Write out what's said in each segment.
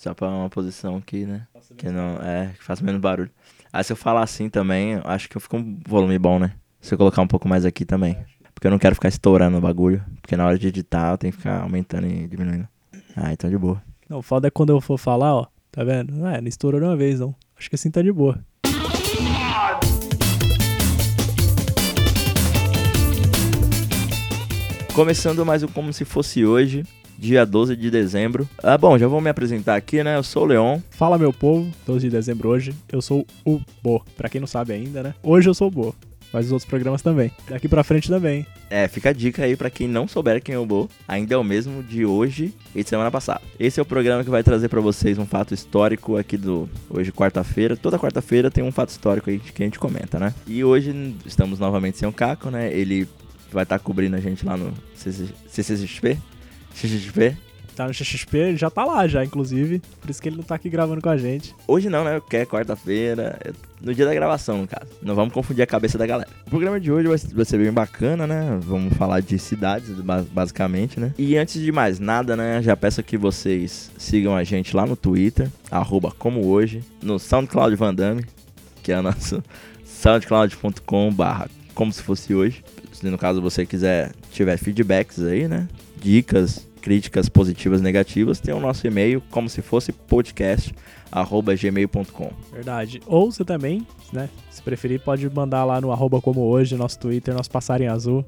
Só pra uma posição aqui, né? Que não. É, que faça menos barulho. Aí se eu falar assim também, acho que eu fico um volume bom, né? Se eu colocar um pouco mais aqui também. Porque eu não quero ficar estourando o bagulho. Porque na hora de editar eu tenho que ficar aumentando e diminuindo. Ah, então de boa. Não, o foda é quando eu for falar, ó. Tá vendo? Não é, não estourou de uma vez, não. Acho que assim tá de boa. Começando mais um Como Se Fosse Hoje, dia 12 de dezembro. Ah, bom, já vou me apresentar aqui, né? Eu sou o Leon. Fala, meu povo. 12 de dezembro hoje. Eu sou o Bo. Pra quem não sabe ainda, né? Hoje eu sou o Bo. Mas os outros programas também. Daqui pra frente também. É, fica a dica aí pra quem não souber quem é o Bo. Ainda é o mesmo de hoje e de semana passada. Esse é o programa que vai trazer pra vocês um fato histórico aqui do hoje quarta-feira. Toda quarta-feira tem um fato histórico aí que a gente comenta, né? E hoje estamos novamente sem o Caco, né? Ele vai estar cobrindo a gente lá no CCXP. XXP. Tá no XXP, ele já tá lá já, inclusive. Por isso que ele não tá aqui gravando com a gente. Hoje não, né? Porque é quarta-feira, é no dia da gravação, no caso. Não vamos confundir a cabeça da galera. O programa de hoje vai, ser bem bacana, né? Vamos falar de cidades, ba- basicamente, né? E antes de mais nada, né? Já peço que vocês sigam a gente lá no Twitter, arroba como hoje, no SoundCloud Van Damme, que é o nosso soundcloud.com barra como se fosse hoje. Se no caso você quiser, tiver feedbacks aí, né? Dicas, críticas positivas, negativas, tem o nosso e-mail, como se fosse podcast, arroba gmail.com. Verdade. Ou você também, né? Se preferir, pode mandar lá no arroba como hoje, nosso Twitter, nosso passarinho azul.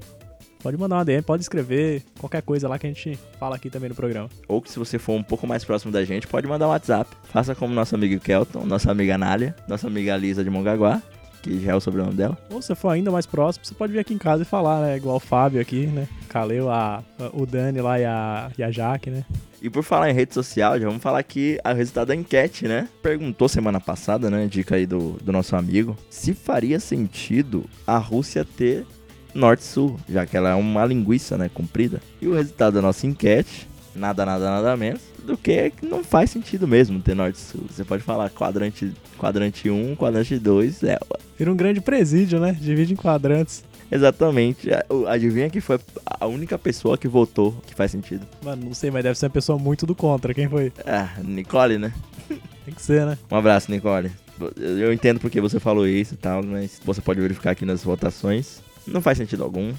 Pode mandar uma DM, pode escrever qualquer coisa lá que a gente fala aqui também no programa. Ou que se você for um pouco mais próximo da gente, pode mandar um WhatsApp. Faça como nosso amigo Kelton, nossa amiga Nália, nossa amiga Lisa de Mongaguá, que já é o sobrenome dela. Ou se for ainda mais próximo, você pode vir aqui em casa e falar, né? Igual o Fábio aqui, né? Caleu, a, o Dani lá e a, e a Jaque, né? E por falar em rede social, já vamos falar aqui o resultado da enquete, né? Perguntou semana passada, né? Dica aí do, do nosso amigo, se faria sentido a Rússia ter norte-sul, já que ela é uma linguiça, né? Comprida. E o resultado da nossa enquete, nada, nada, nada menos do que não faz sentido mesmo ter norte-sul. Você pode falar quadrante, quadrante 1, quadrante 2, é, Vira um grande presídio, né? Divide em quadrantes. exatamente. É, Adivinha que foi a única pessoa que votou que faz sentido? Mano, não sei, mas deve ser uma pessoa muito do contra. Quem foi? Ah, Nicole, né? Tem que ser, né? Um abraço, Nicole. Eu entendo porque você falou isso e tal, mas você pode verificar aqui nas votações. Não faz sentido algum.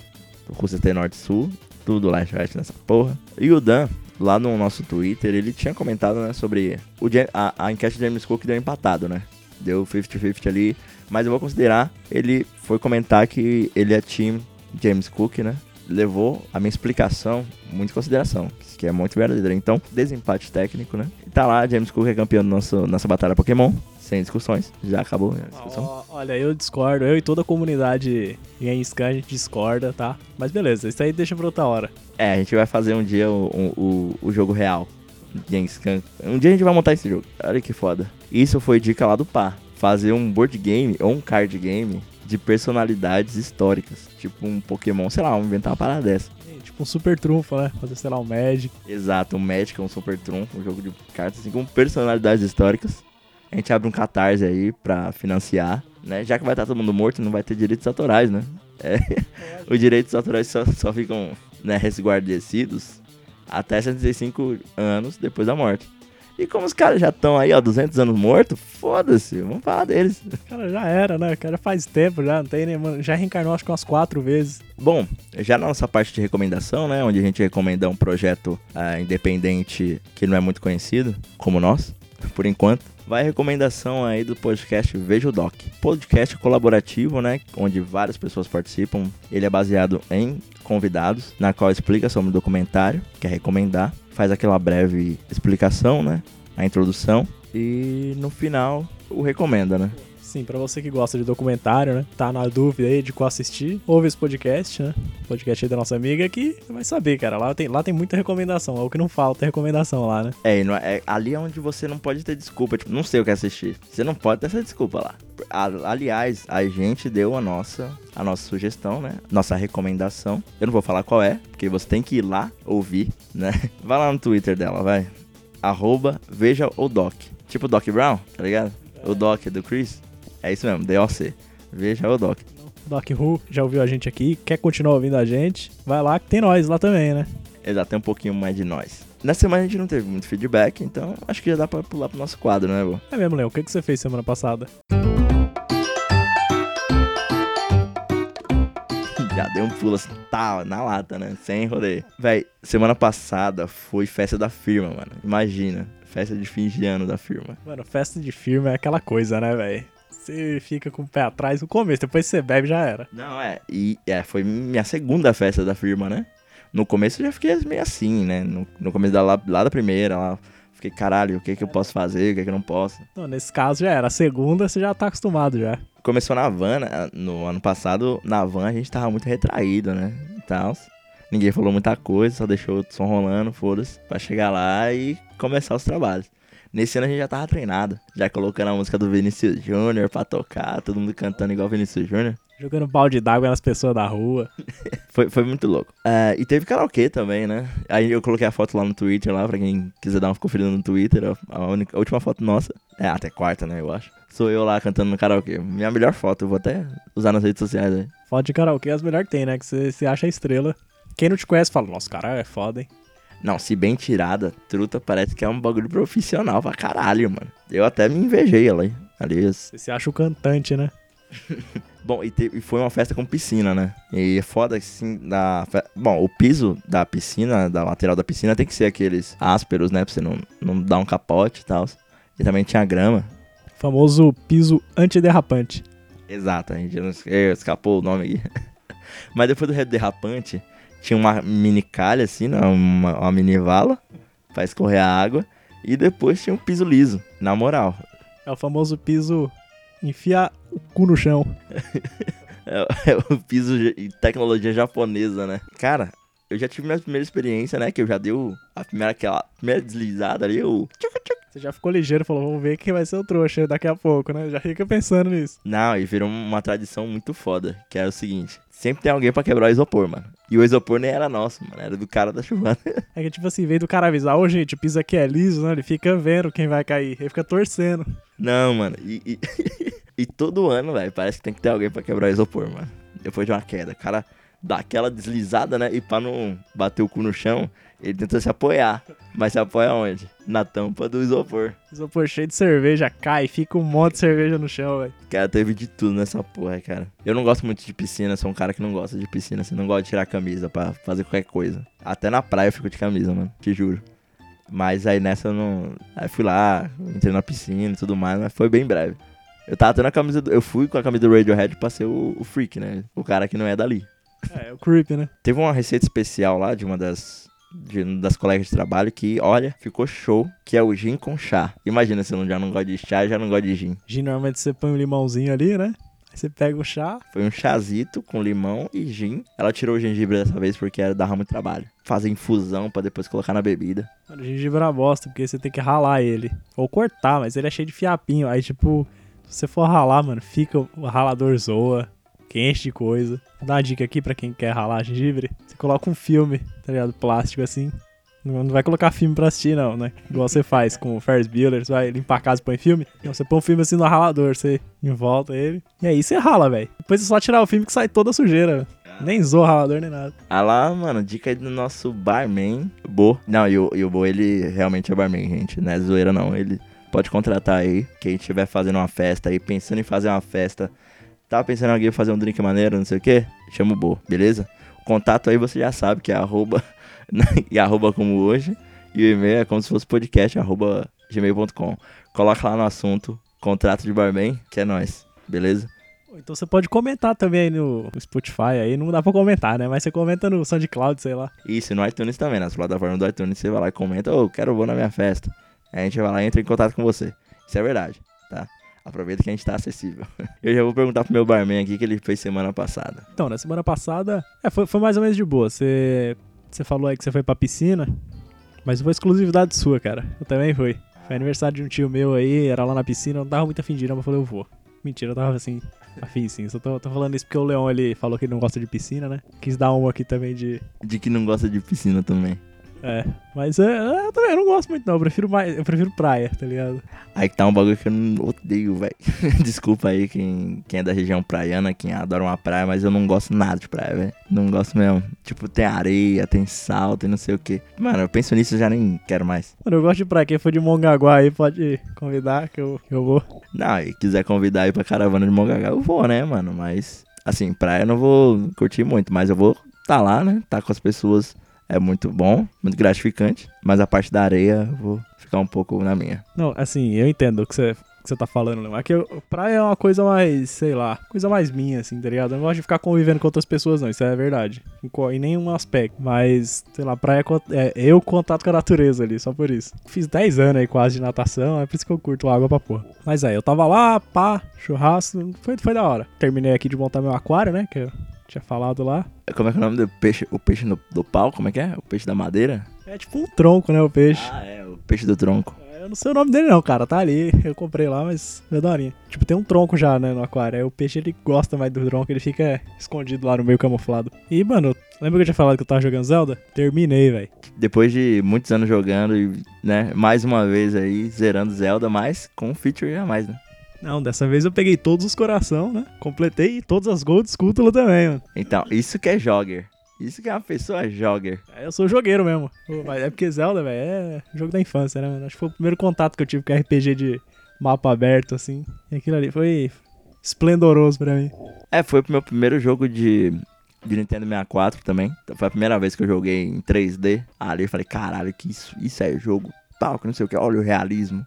O Rússia tem norte e sul, tudo leste-oeste nessa porra. E o Dan, lá no nosso Twitter, ele tinha comentado, né, sobre o, a, a enquete de James Cook deu empatado, né? Deu 50-50 ali, mas eu vou considerar, ele foi comentar que ele é time James Cook, né? Levou a minha explicação muito em consideração, que é muito verdadeira. Então, desempate técnico, né? Tá lá, James Cook é campeão da nossa, nossa batalha Pokémon, sem discussões. Já acabou a discussão. Ó, olha, eu discordo. Eu e toda a comunidade em Scan a gente discorda, tá? Mas beleza, isso aí deixa pra outra hora. É, a gente vai fazer um dia o, o, o jogo real. Genshin Khan. Um dia a gente vai montar esse jogo. Olha que foda. Isso foi dica lá do Pá. Fazer um board game ou um card game de personalidades históricas. Tipo um Pokémon, sei lá, vamos inventar uma parada dessa. Tipo um super trunfo, né? Fazer, sei lá, um Magic. Exato, um Magic, um Super Trunfo, um jogo de cartas assim com personalidades históricas. A gente abre um catarse aí pra financiar, né? Já que vai estar todo mundo morto, não vai ter direitos autorais, né? É, os direitos autorais só, só ficam né, resguardecidos até 75 anos depois da morte. E como os caras já estão aí, ó, 200 anos mortos, foda-se, vamos falar deles. Cara, já era, né? Cara, faz tempo já, não tem nem, mano. Já reencarnou acho que umas quatro vezes. Bom, já na nossa parte de recomendação, né, onde a gente recomenda um projeto ah, independente que não é muito conhecido, como nós, por enquanto, vai a recomendação aí do podcast Veja o Doc. Podcast colaborativo, né, onde várias pessoas participam. Ele é baseado em convidados, na qual explica sobre o documentário, que é recomendar, faz aquela breve explicação, né, a introdução e no final o recomenda, né? Sim, pra você que gosta de documentário, né? Tá na dúvida aí de qual assistir, ouve esse podcast, né? Podcast aí da nossa amiga que vai saber, cara. Lá tem, lá tem muita recomendação. É o que não falta é recomendação lá, né? É, é, é ali é onde você não pode ter desculpa, tipo, não sei o que assistir. Você não pode ter essa desculpa lá. Aliás, a gente deu a nossa, a nossa sugestão, né? Nossa recomendação. Eu não vou falar qual é, porque você tem que ir lá ouvir, né? Vai lá no Twitter dela, vai. Arroba veja o Doc. Tipo Doc Brown, tá ligado? O Doc do Chris. É isso mesmo, DOC. Veja o Doc. Doc Who já ouviu a gente aqui, quer continuar ouvindo a gente? Vai lá que tem nós lá também, né? Exato, tem um pouquinho mais de nós. Nessa semana a gente não teve muito feedback, então acho que já dá pra pular pro nosso quadro, né, vô? É mesmo, Leão. O que, que você fez semana passada? Já deu um pulo assim, tá, na lata, né? Sem rolê. Véi, semana passada foi festa da firma, mano. Imagina. Festa de fim de ano da firma. Mano, festa de firma é aquela coisa, né, velho? Você fica com o pé atrás no começo, depois você bebe já era. Não, é. E é, foi minha segunda festa da firma, né? No começo eu já fiquei meio assim, né? No, no começo da, lá, lá da primeira, lá. Fiquei, caralho, o que que eu posso fazer, o que que eu não posso. Não, nesse caso já era. A segunda você já tá acostumado já. Começou na van, né? no ano passado, na van a gente tava muito retraído, né? E tal. Ninguém falou muita coisa, só deixou o som rolando, foda-se, pra chegar lá e começar os trabalhos. Nesse ano a gente já tava treinado, já colocando a música do Vinícius Júnior pra tocar, todo mundo cantando igual Vinícius Júnior. Jogando balde d'água nas pessoas da rua. Foi, foi muito louco. É, e teve karaokê também, né? Aí eu coloquei a foto lá no Twitter, lá, pra quem quiser dar uma conferida no Twitter. A, única, a última foto nossa. É, até quarta, né, eu acho. Sou eu lá cantando no karaokê. Minha melhor foto, eu vou até usar nas redes sociais aí. Foto de karaokê é as melhores que tem, né? Que você se acha a estrela. Quem não te conhece fala, nossa, cara, é foda, hein? Não, se bem tirada, truta parece que é um bagulho profissional pra caralho, mano. Eu até me invejei ela, hein? Ali, Você se acha o cantante, né? Bom, e, te- e foi uma festa com piscina, né? E é foda assim, da... Bom, o piso da piscina, da lateral da piscina, tem que ser aqueles ásperos, né? Pra você não, não dar um capote e tal. E também tinha grama. Famoso piso antiderrapante. Exato, a gente escapou o nome aqui. Mas depois do derrapante, tinha uma mini calha, assim, né? uma, uma mini vala pra escorrer a água. E depois tinha um piso liso, na moral. É o famoso piso enfia o cu no chão. É, é o piso de tecnologia japonesa, né? Cara, eu já tive minha primeira experiência, né? Que eu já dei o- a primeira, aquela primeira deslizada ali, o... Você já ficou ligeiro e falou, vamos ver quem vai ser o trouxa daqui a pouco, né? Já fica pensando nisso. Não, e virou uma tradição muito foda, que era o seguinte. Sempre tem alguém pra quebrar o isopor, mano. E o isopor nem era nosso, mano. Era do cara da chuvana. É que, tipo assim, veio do cara avisar, ô gente, o piso aqui é liso, né? Ele fica vendo quem vai cair. Ele fica torcendo. Não, mano. E, e, e todo ano, velho, parece que tem que ter alguém pra quebrar o isopor, mano. Depois de uma queda. O cara dá aquela deslizada, né? E pra não bater o cu no chão, ele tenta se apoiar. Mas se apoia onde? Na tampa do isopor. Isopor cheio de cerveja, cai, fica um monte de cerveja no chão, velho. Cara, teve de tudo nessa porra, cara. Eu não gosto muito de piscina, sou um cara que não gosta de piscina, assim, não gosta de tirar a camisa pra fazer qualquer coisa. Até na praia eu fico de camisa, mano, te juro. Mas aí nessa eu não. Aí fui lá, entrei na piscina e tudo mais, mas foi bem breve. Eu tava tendo a camisa. Do... Eu fui com a camisa do Radiohead pra ser o, o freak, né? O cara que não é dali. É, o creep, né? Teve uma receita especial lá de uma das. De, das colegas de trabalho que, olha, ficou show, que é o gin com chá. Imagina se eu não- já não gosto de chá, já não gosto de gin. Gin, normalmente você põe um limãozinho ali, né? Aí você pega o chá. Foi um chazito com limão e gin. Ela tirou o gengibre dessa vez porque era dava muito trabalho. Fazer infusão pra depois colocar na bebida. Mano, o gengibre é uma bosta, porque você tem que ralar ele. Ou cortar, mas ele é cheio de fiapinho. Aí, tipo, se você for ralar, mano, fica o ralador zoa, que enche de coisa. Vou dar uma dica aqui pra quem quer ralar gengibre. Você coloca um filme, tá ligado? Plástico assim. Não vai colocar filme pra assistir, não, né? Igual você faz com o Ferris Bueller, você vai limpar a casa e põe filme. Não, você põe um filme assim no ralador, você envolta ele. E aí você rala, velho. Depois é só tirar o filme que sai toda sujeira. Nem zoa ralador nem nada. Ah lá, mano, dica aí do nosso barman, Bo. Não, e o, e o Bo, ele realmente é barman, gente. Não é zoeira, não. Ele pode contratar aí. Quem estiver fazendo uma festa aí, pensando em fazer uma festa. Tava pensando em alguém fazer um drink maneiro, não sei o que? Chama o Bo, beleza? Contato aí você já sabe que é arroba, e arroba como hoje. E o e-mail é como se fosse podcast, arroba gmail.com. Coloca lá no assunto, contrato de barman, que é nóis, beleza? Então você pode comentar também aí no Spotify, aí não dá pra comentar, né? Mas você comenta no SoundCloud, sei lá. Isso, no iTunes também, nas plataformas do iTunes, você vai lá e comenta, ô, quero vou na minha festa. Aí a gente vai lá e entra em contato com você. Isso é verdade, tá? Aproveita que a gente tá acessível. Eu já vou perguntar pro meu barman aqui que ele fez semana passada. Então, na semana passada, é, foi, foi mais ou menos de boa. Você, você falou aí que você foi pra piscina, mas foi exclusividade sua, cara. Eu também fui. Foi aniversário de um tio meu aí, era lá na piscina, eu não tava muito afim de ir, não, mas eu falei, eu vou. Mentira, eu tava assim, afim sim. Só tô, tô falando isso porque o Leon, ele falou que ele não gosta de piscina, né? Quis dar uma aqui também de... De que não gosta de piscina também. É, mas é, eu também eu não gosto muito não, eu prefiro mais, eu prefiro praia, tá ligado? Aí que tá um bagulho que eu não odeio, velho. Desculpa aí quem, quem é da região praiana, quem adora uma praia, mas eu não gosto nada de praia, velho. Não gosto mesmo. Tipo, tem areia, tem sal, tem não sei o que. Mano, eu penso nisso e já nem quero mais. Mano, eu gosto de praia, quem for de Mongaguá aí pode convidar que eu, que eu vou. Não, e quiser convidar aí pra caravana de Mongaguá, eu vou, né, mano? Mas, assim, praia eu não vou curtir muito, mas eu vou tá lá, né? Tá com as pessoas é muito bom, muito gratificante. Mas a parte da areia, vou ficar um pouco na minha. Não, assim, eu entendo o que você que você tá falando, né? Que praia é uma coisa mais, sei lá, coisa mais minha, assim, tá ligado? Eu não gosto de ficar convivendo com outras pessoas, não, isso é verdade. Em, em nenhum aspecto. Mas, sei lá, praia é, é eu contato com a natureza ali, só por isso. Fiz 10 anos aí quase de natação, é por isso que eu curto água pra porra. Mas aí, eu tava lá, pá, churrasco, foi, foi da hora. Terminei aqui de montar meu aquário, né? Que eu tinha falado lá. Como é que é o nome do peixe? O peixe no- do pau? Como é que é? O peixe da madeira? É tipo um tronco, né, o peixe. Ah, é, o peixe do tronco. Eu não sei o nome dele não, cara, tá ali. Eu comprei lá, mas é daorinha. Tipo, tem um tronco já, né, no aquário. Aí o peixe, ele gosta mais do tronco, ele fica escondido lá no meio camuflado. E, mano, lembra que eu tinha falado que eu tava jogando Zelda? Terminei, velho. Depois de muitos anos jogando e, né, mais uma vez aí, zerando Zelda, mas com um feature a mais, né? Não, dessa vez eu peguei todos os coração, né? Completei todas as gold Scutula também, mano. Então, isso que é jogger. Isso que é uma pessoa jogger. É, Eu sou jogueiro mesmo. Mas é porque Zelda, velho, é jogo da infância, né, mano? Acho que foi o primeiro contato que eu tive com RPG de mapa aberto, assim. E aquilo ali foi esplendoroso pra mim. É, foi o meu primeiro jogo de, de Nintendo 64 também. Então, Foi a primeira vez que eu joguei em 3D. Ali eu falei, caralho, que isso, isso é jogo tal, que não sei o que, olha o realismo.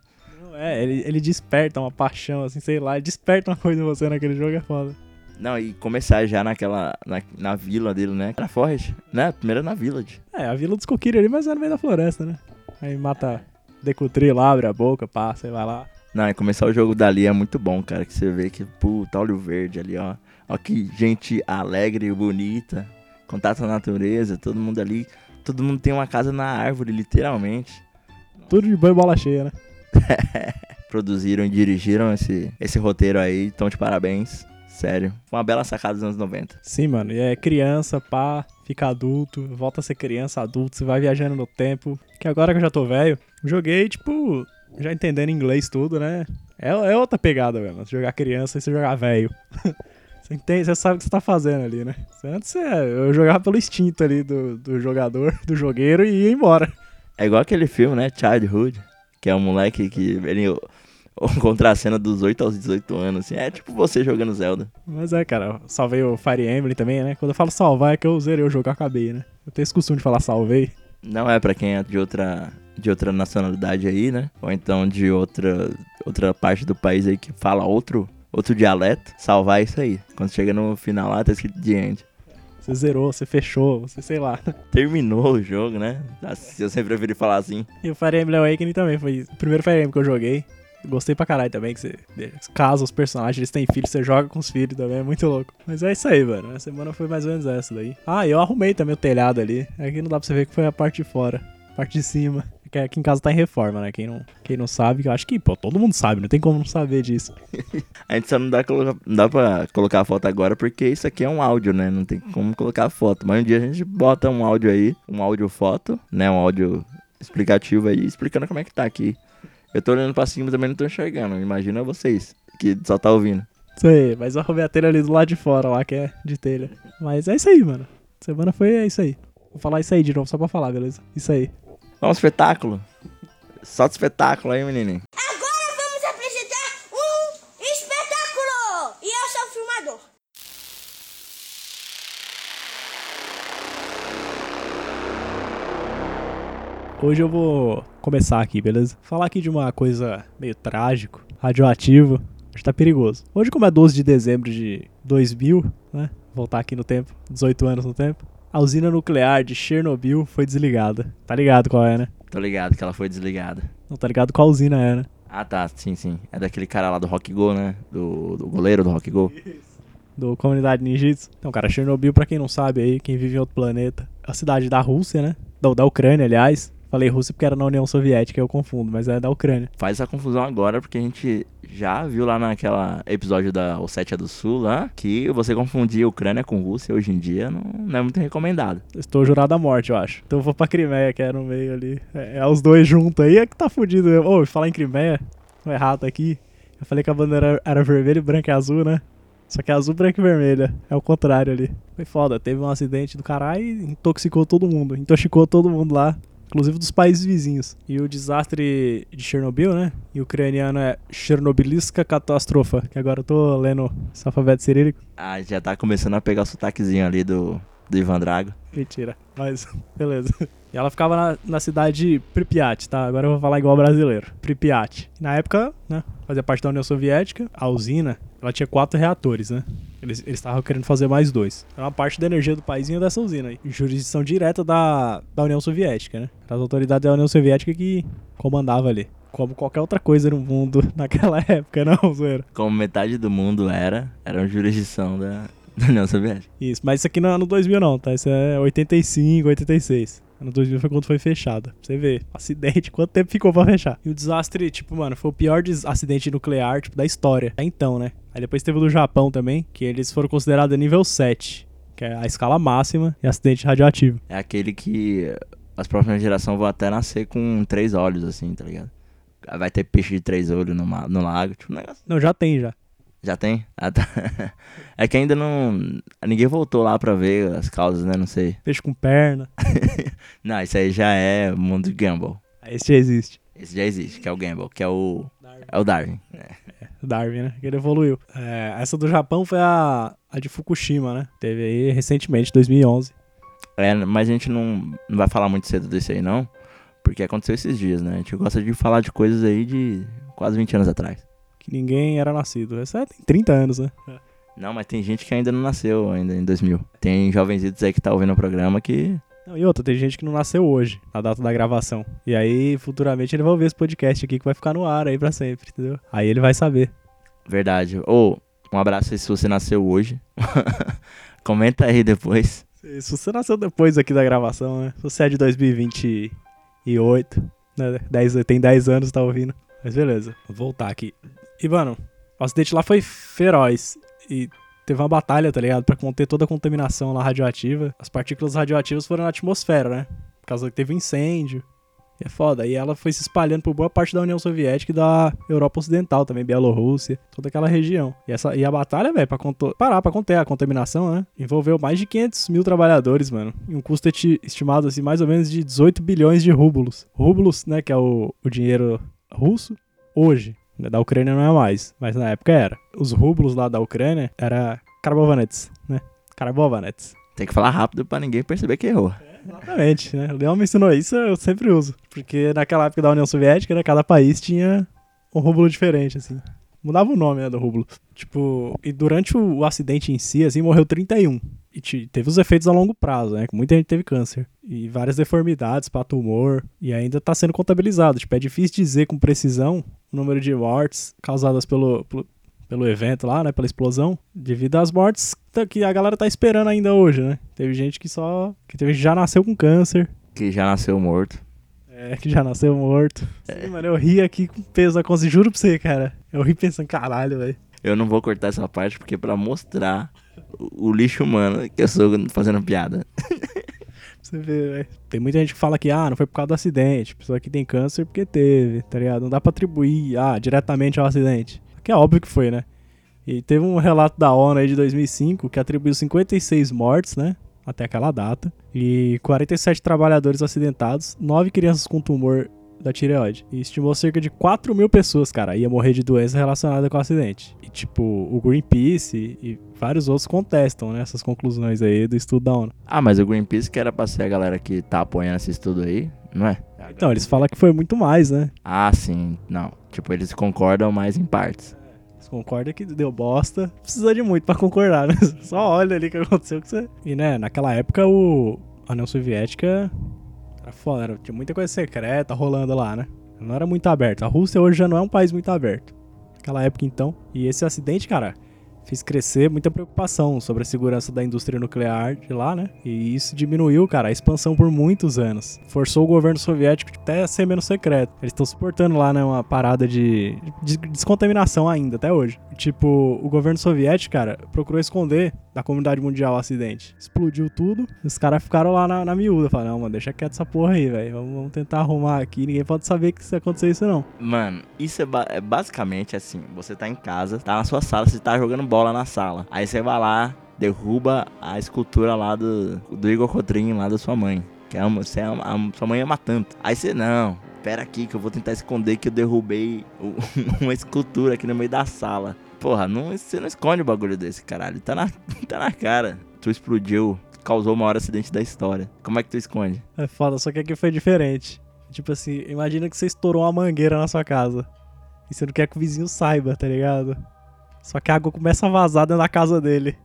É, ele, ele desperta uma paixão, assim, sei lá, ele desperta uma coisa em você naquele jogo, é foda. Não, e começar já naquela, na, na vila dele, né? Era Forest, né? Primeiro na Village. É, a vila dos Kokiri ali, mas é no meio da floresta, né? Aí mata Decutri lá, abre a boca, passa e vai lá. Não, e começar o jogo dali é muito bom, cara. Que você vê que, puta, olha o verde ali, ó. Ó que gente alegre e bonita. Contato com a natureza, todo mundo ali. Todo mundo tem uma casa na árvore, literalmente. Tudo de banho e bola cheia, né? Produziram e dirigiram esse, esse roteiro aí. Então, de parabéns. Sério. Foi uma bela sacada dos anos 90. Sim, mano, e é criança, pá, fica adulto, volta a ser criança, adulto, você vai viajando no tempo. Que agora que eu já tô velho, joguei, tipo, já entendendo inglês tudo, né? É, é outra pegada, velho, jogar criança e você jogar velho. Você entende, você sabe o que você tá fazendo ali, né? Antes você, eu jogava pelo instinto ali do, do jogador, do jogueiro e ia embora. É igual aquele filme, né? Childhood. Que é um moleque que ele encontra a cena dos 8 aos 18 anos. Assim. É tipo você jogando Zelda. Mas é, cara, salvei o Fire Emblem também, né? Quando eu falo salvar é que eu zerei o jogo, eu acabei, né? Eu tenho esse costume de falar salvei. Não é pra quem é de outra, de outra nacionalidade aí, né? Ou então de outra, outra parte do país aí que fala outro, outro dialeto. Salvar é isso aí. Quando chega no final lá, tá escrito The End. Você zerou, você fechou, você sei lá. Terminou o jogo, né? Eu sempre preferi falar assim. E o Fire Emblem Awakening também foi o primeiro Fire Emblem que eu joguei. Gostei pra caralho também, que você casa os personagens, eles têm filhos, você joga com os filhos também, é muito louco. Mas é isso aí, mano. A semana foi mais ou menos essa daí. Ah, eu arrumei também o telhado ali. Aqui não dá pra você ver que foi a parte de fora. A parte de cima. Que aqui em casa tá em reforma, né? Quem não, quem não sabe, eu acho que, pô, todo mundo sabe, não tem como não saber disso. A gente só não dá, colocar, não dá pra colocar a foto agora porque isso aqui é um áudio, né? Não tem como colocar a foto. Mas um dia a gente bota um áudio aí, um áudio foto, né? Um áudio explicativo aí, explicando como é que tá aqui. Eu tô olhando pra cima também não tô enxergando. Imagina vocês, que só tá ouvindo. Isso aí, mas eu arrumei a telha ali do lado de fora lá, que é de telha. Mas é isso aí, mano. Semana foi é isso aí. Vou falar isso aí de novo, só pra falar, beleza? Isso aí. Vamos espetáculo? Solta espetáculo aí, menininho. Agora vamos apresentar um espetáculo! E eu sou o filmador. Hoje eu vou começar aqui, beleza? Falar aqui de uma coisa meio trágico, radioativo. Acho que tá perigoso. Hoje, como é 12 de dezembro de 2000, né? Voltar aqui no tempo, 18 anos no tempo. A usina nuclear de Chernobyl foi desligada. Tá ligado qual é, né? Tô ligado que ela foi desligada. Não tá ligado qual usina é, né? Ah, tá, sim, sim. É daquele cara lá do Rock Go, né? Do, do goleiro do Rock Go. do Comunidade Ninjitsu. Então, cara, Chernobyl, pra quem não sabe aí, quem vive em outro planeta, é a cidade da Rússia, né? Da, da Ucrânia, aliás. Falei Rússia porque era na União Soviética, eu confundo, mas é da Ucrânia. Faz essa confusão agora porque a gente já viu lá naquela episódio da Ossétia do Sul lá que você confundir Ucrânia com Rússia hoje em dia não, não é muito recomendado. Estou jurado à morte, eu acho. Então eu vou pra Crimeia, que é no meio ali. É, é os dois juntos aí, é que tá fudido. Ô, falar em Crimeia, um errado aqui. Eu falei que a bandeira era vermelha, branca e azul, né? Só que é azul, branca e vermelha. É o contrário ali. Foi foda. Teve um acidente do caralho e intoxicou todo mundo. Intoxicou todo mundo lá inclusive dos países vizinhos. E o desastre de Chernobyl, né? E o ucraniano é Chernobyliska Catastrofa, que agora eu tô lendo esse alfabeto cirílico. Ah, já tá começando a pegar o sotaquezinho ali do, do Ivan Drago. Mentira, mas beleza. E ela ficava na, na cidade de Pripyat, tá? Agora eu vou falar igual brasileiro. Pripyat. Na época, né, fazia parte da União Soviética, a usina, ela tinha quatro reatores, né? Eles estavam querendo fazer mais dois. Era uma parte da energia do país vinha dessa usina aí. Jurisdição direta da, da União Soviética, né? As autoridades da União Soviética que comandava ali. Como qualquer outra coisa no mundo naquela época, não, zoeira. Como metade do mundo era, era uma jurisdição da, da União Soviética. Isso, mas isso aqui não é ano 2000 não, tá? Isso é 85, 86. Ano 2000 foi quando foi fechada. Pra você ver, acidente, quanto tempo ficou pra fechar. E o desastre, tipo, mano, foi o pior acidente nuclear, tipo, da história. Até então, né? Aí depois teve o do Japão também, que eles foram considerados nível 7, que é a escala máxima de acidente radioativo. É aquele que as próximas gerações vão até nascer com três olhos, assim, tá ligado? Vai ter peixe de três olhos no, no lago, tipo, um negócio. Não, já tem, já. Já tem? Ah, tá. É que ainda não. Ninguém voltou lá pra ver as causas, né? Não sei. Peixe com perna. não, isso aí já é mundo de Gamble. Esse já existe. Esse já existe, que é o Gamble, que é o. Darwin. É o Darwin. É. é. Darwin, né? Que ele evoluiu. É, essa do Japão foi a, a de Fukushima, né? Teve aí recentemente, 2011. É, mas a gente não, não vai falar muito cedo desse aí, não. Porque aconteceu esses dias, né? A gente gosta de falar de coisas aí de quase 20 anos atrás que ninguém era nascido. Essa tem 30 anos, né? Não, mas tem gente que ainda não nasceu ainda em 2000. Tem jovenzitos aí que tá ouvindo o programa que... Não, e outra, tem gente que não nasceu hoje, na data da gravação. E aí, futuramente, ele vai ouvir esse podcast aqui que vai ficar no ar aí pra sempre, entendeu? Aí ele vai saber. Verdade. Ou, oh, um abraço aí se você nasceu hoje. Comenta aí depois. Se você nasceu depois aqui da gravação, né? Se você é de 2028, né? 10, tem 10 anos, tá ouvindo. Mas beleza, vou voltar aqui. E, mano, o acidente lá foi feroz. E teve uma batalha, tá ligado? Pra conter toda a contaminação lá radioativa. As partículas radioativas foram na atmosfera, né? Por causa que teve um incêndio. E é foda. E ela foi se espalhando por boa parte da União Soviética e da Europa Ocidental também, Bielorrússia, toda aquela região. E, essa, e a batalha, velho, pra parar pra conter a contaminação, né? Envolveu mais de 500 mil trabalhadores, mano. E um custo estimado, assim, mais ou menos de 18 bilhões de rublos. Rublos, né, que é o, o dinheiro russo, hoje. Da Ucrânia não é mais, mas na época era. Os rublos lá da Ucrânia era Karbovanets, né? Karbovanets. Tem que falar rápido pra ninguém perceber que errou. É, exatamente, né? O Leão me ensinou isso, eu sempre uso. Porque naquela época da União Soviética, né, cada país tinha um rublo diferente, assim. Mudava o nome, né, do rublo. Tipo, e durante o, o acidente em si, assim, morreu 31. E teve os efeitos a longo prazo, né? Muita gente teve câncer. E várias deformidades para tumor. E ainda tá sendo contabilizado. Tipo, é difícil dizer com precisão o número de mortes causadas pelo, pelo, pelo evento lá, né? Pela explosão. Devido às mortes que a galera tá esperando ainda hoje, né? Teve gente que só. que teve, já nasceu com câncer. Que já nasceu morto. É, que já nasceu morto. É. Sim, mano, eu ri aqui com peso da consciência. Juro pra você, cara. Eu ri pensando, caralho, velho. Eu não vou cortar essa parte porque é pra mostrar o, o lixo humano que eu sou fazendo piada. Você vê, velho. Tem muita gente que fala que, ah, não foi por causa do acidente. Pessoa que tem câncer porque teve, tá ligado? Não dá pra atribuir, ah, diretamente ao acidente. Que é óbvio que foi, né? E teve um relato da ONU aí de 2005 que atribuiu 56 mortes, né? Até aquela data. E 47 trabalhadores acidentados, 9 crianças com tumor da tireoide. E estimou cerca de 4 mil pessoas, cara, ia morrer de doença relacionada com o acidente. E, tipo, o Greenpeace e, e vários outros contestam, né, essas conclusões aí do estudo da ONU. Ah, mas o Greenpeace que era pra ser a galera que tá apoiando esse estudo aí, não é? Então, eles falam que foi muito mais, né? Ah, sim. Não. Tipo, eles concordam mais em partes. Eles concordam que deu bosta. Precisa de muito para concordar, né? Só olha ali o que aconteceu com você. E, né, naquela época, o... a União Soviética era foda, era, tinha muita coisa secreta rolando lá, né? Não era muito aberto. A Rússia hoje já não é um país muito aberto. Naquela época, então. E esse acidente, cara, fez crescer muita preocupação sobre a segurança da indústria nuclear de lá, né? E isso diminuiu, cara, a expansão por muitos anos. Forçou o governo soviético até a ser menos secreto. Eles estão suportando lá, né, uma parada de, de descontaminação ainda, até hoje. Tipo, o governo soviético, cara, procurou esconder da comunidade mundial o acidente. Explodiu tudo, os caras ficaram lá na, na miúda. Falaram, não, mano, deixa quieto essa porra aí, velho. Vamos, vamos, tentar arrumar aqui. Ninguém pode saber que isso acontecer isso, não. Mano, isso é, ba é basicamente assim: você tá em casa, tá na sua sala, você tá jogando bola na sala. Aí você vai lá, derruba a escultura lá do, do Igor Cotrim, lá da sua mãe. Que ama, você ama, a sua mãe ama tanto. Aí você, não, pera aqui que eu vou tentar esconder que eu derrubei uma escultura aqui no meio da sala. Porra, não, você não esconde o bagulho desse, caralho. Tá na, tá na cara. Tu explodiu, causou o maior acidente da história. Como é que tu esconde? É foda, só que aqui foi diferente. Tipo assim, imagina que você estourou uma mangueira na sua casa. E você não quer que o vizinho saiba, tá ligado? Só que a água começa a vazar dentro da casa dele.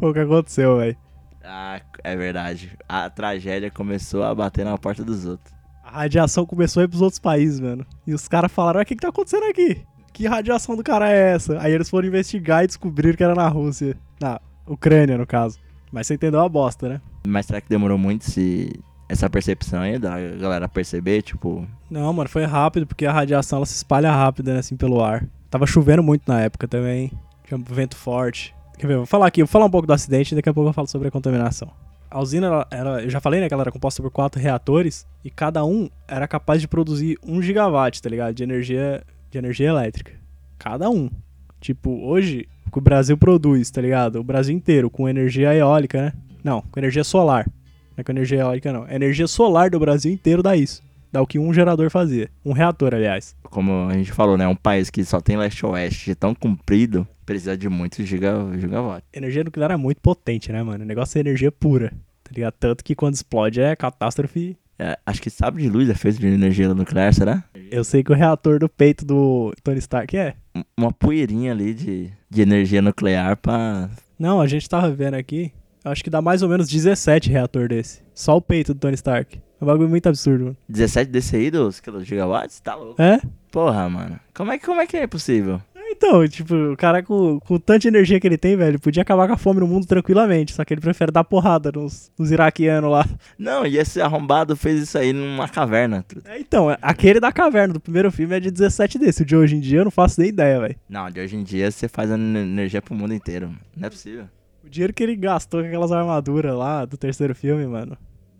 Foi o que aconteceu, velho. Ah, é verdade. A tragédia começou a bater na porta dos outros. A radiação começou a ir pros outros países, mano. E os caras falaram: o que, que tá acontecendo aqui? Que radiação do cara é essa? Aí eles foram investigar e descobriram que era na Rússia. Na Ucrânia, no caso. Mas você entendeu a bosta, né? Mas será que demorou muito se essa percepção aí da galera perceber, tipo. Não, mano, foi rápido, porque a radiação ela se espalha rápido, né, assim, pelo ar. Tava chovendo muito na época também. Tinha um vento forte. Quer ver? Vou falar aqui, vou falar um pouco do acidente e daqui a pouco eu falo sobre a contaminação. A usina, ela, ela, eu já falei, né, que ela era composta por quatro reatores e cada um era capaz de produzir um gigawatt, tá ligado? De energia, de energia elétrica. Cada um. Tipo, hoje, o que o Brasil produz, tá ligado? O Brasil inteiro, com energia eólica, né? Não, com energia solar. Não é com energia eólica, não. A energia solar do Brasil inteiro dá isso. Dá o que um gerador fazia. Um reator, aliás. Como a gente falou, né? Um país que só tem leste-oeste tão comprido, precisa de muitos giga, gigawatts. Energia nuclear é muito potente, né, mano? O negócio é energia pura. Tá ligado? Tanto que quando explode é catástrofe. É, acho que sabe de luz é feito de energia nuclear, será? Eu sei que o reator do peito do Tony Stark é. Uma poeirinha ali de, de energia nuclear pra. Não, a gente tava vendo aqui. Acho que dá mais ou menos 17 reator desse. Só o peito do Tony Stark. É um bagulho muito absurdo, mano. 17 desse aí dos gigawatts? Tá louco. É? Porra, mano. Como é, como é que é possível? Então, tipo, o cara com, com tanta energia que ele tem, velho, podia acabar com a fome no mundo tranquilamente. Só que ele prefere dar porrada nos, nos iraquianos lá. Não, e esse arrombado fez isso aí numa caverna. É, então, aquele da caverna do primeiro filme é de 17 desse. O de hoje em dia eu não faço nem ideia, velho. Não, de hoje em dia você faz energia pro mundo inteiro. Não é possível. O dinheiro que ele gastou com aquelas armaduras lá do terceiro filme, mano.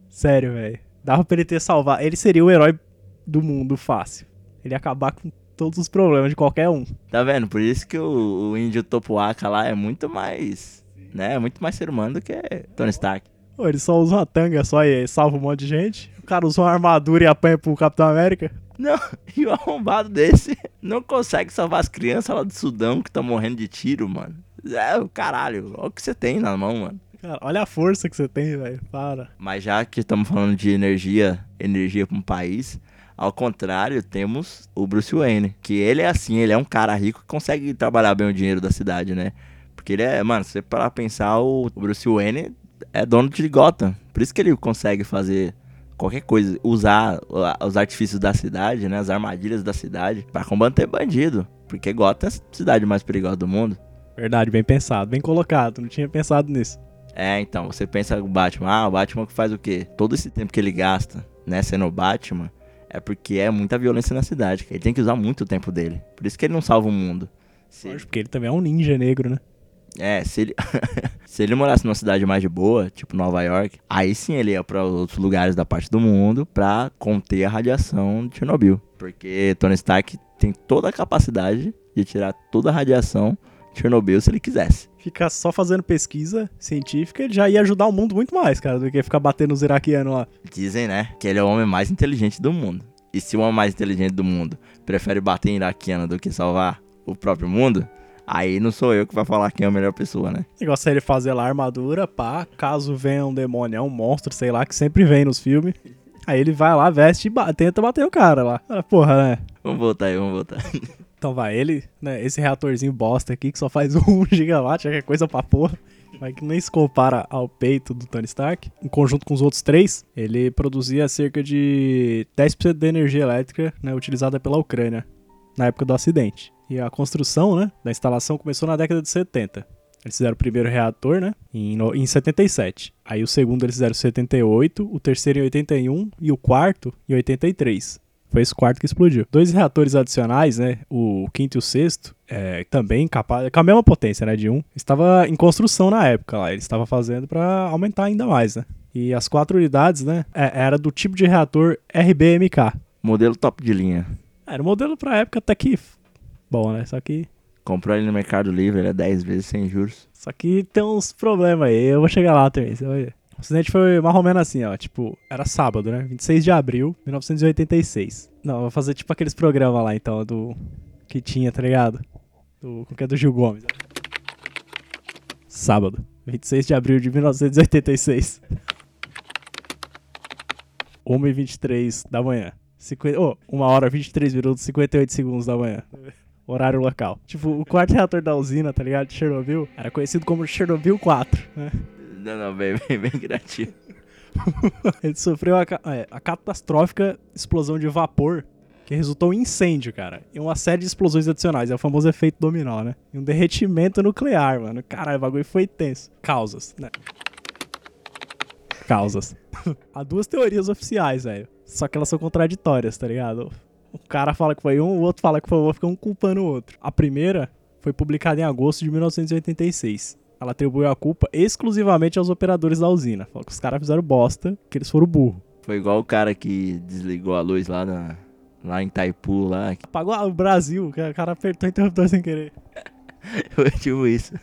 Sério, velho. Dava pra ele ter salvado. Ele seria o herói do mundo fácil. Ele ia acabar com todos os problemas de qualquer um. Tá vendo? Por isso que o, o índio Topuaca lá é muito mais. Né? É muito mais ser humano do que Tony Stark. Pô, ele só usa uma tanga só e salva um monte de gente. O cara usa uma armadura e apanha pro Capitão América. Não, e o arrombado desse não consegue salvar as crianças lá do Sudão que estão morrendo de tiro, mano. É, o caralho, olha o que você tem na mão, mano. Cara, olha a força que você tem, velho. Para. Mas já que estamos falando de energia, energia para um país, ao contrário, temos o Bruce Wayne, que ele é assim, ele é um cara rico que consegue trabalhar bem o dinheiro da cidade, né? Porque ele é, mano, se você parar pra pensar, o Bruce Wayne é dono de Gotham. Por isso que ele consegue fazer qualquer coisa, usar os artifícios da cidade, né, as armadilhas da cidade para combater bandido, porque Gotham é a cidade mais perigosa do mundo. Verdade, bem pensado, bem colocado, não tinha pensado nisso. É, então, você pensa o Batman, ah, o Batman que faz o quê? Todo esse tempo que ele gasta, né, sendo o Batman, é porque é muita violência na cidade, ele tem que usar muito o tempo dele. Por isso que ele não salva o mundo. Se... porque ele também é um ninja negro, né? É, se ele, se ele morasse numa cidade mais de boa, tipo Nova York, aí sim ele ia para outros lugares da parte do mundo pra conter a radiação de Chernobyl. Porque Tony Stark tem toda a capacidade de tirar toda a radiação Chernobyl se ele quisesse. Ficar só fazendo pesquisa científica, ele já ia ajudar o mundo muito mais, cara, do que ficar batendo os iraquianos lá. Dizem, né, que ele é o homem mais inteligente do mundo. E se o homem mais inteligente do mundo prefere bater em iraquiano do que salvar o próprio mundo, Aí não sou eu que vai falar quem é a melhor pessoa, né? O negócio é ele fazer lá a armadura, pá, caso venha um demônio, é um monstro, sei lá, que sempre vem nos filmes. Aí ele vai lá, veste e tenta bater o cara lá. Porra, né? Vamos voltar aí, vamos voltar. Então vai, ele, né, esse reatorzinho bosta aqui que só faz 1 gigawatt, é coisa pra porra. Mas que nem se compara ao peito do Tony Stark. Em conjunto com os outros três, ele produzia cerca de 10% da energia elétrica né, utilizada pela Ucrânia na época do acidente. E a construção, né, da instalação começou na década de 70. Eles fizeram o primeiro reator, né, em, em 77. Aí o segundo eles fizeram em 78, o terceiro em 81 e o quarto em 83. Foi esse quarto que explodiu. Dois reatores adicionais, né, o quinto e o sexto, é, também capaz, com a mesma potência, né, de um, estava em construção na época lá. Eles estavam fazendo para aumentar ainda mais, né. E as quatro unidades, né, é- era do tipo de reator RBMK. Modelo top de linha. Era um modelo pra época até que bom, né? Só que Comprou ele no Mercado Livre, ele é 10 vezes sem juros. só que tem uns problemas aí. Eu vou chegar lá também, você vai ver. O acidente foi mais ou menos assim, ó. Tipo, era sábado, né? 26 de abril de 1986. Não, vou fazer tipo aqueles programas lá, então, do. Que tinha, tá ligado? Do. Como que é do Gil Gomes? Sábado, 26 de abril de 1986. 1h23 da manhã. 50, oh, 1 hora 23 minutos e 58 segundos da manhã. Horário local. Tipo, o quarto reator da usina, tá ligado? De Chernobyl, era conhecido como Chernobyl 4, né? Não, não, bem, bem, bem criativo. Ele sofreu a, é, a catastrófica explosão de vapor que resultou em incêndio, cara. E uma série de explosões adicionais. É o famoso efeito dominó, né? E um derretimento nuclear, mano. Caralho, o bagulho foi tenso. Causas, né? Causas. Há duas teorias oficiais, velho. Só que elas são contraditórias, tá ligado? O cara fala que foi um, o outro fala que foi o outro, fica um culpando o outro. A primeira foi publicada em agosto de 1986. Ela atribuiu a culpa exclusivamente aos operadores da usina. Falou que os caras fizeram bosta, que eles foram burro. Foi igual o cara que desligou a luz lá, na, lá em Taipu, lá. Apagou o Brasil, que o cara apertou o interruptor sem querer. Foi tipo isso.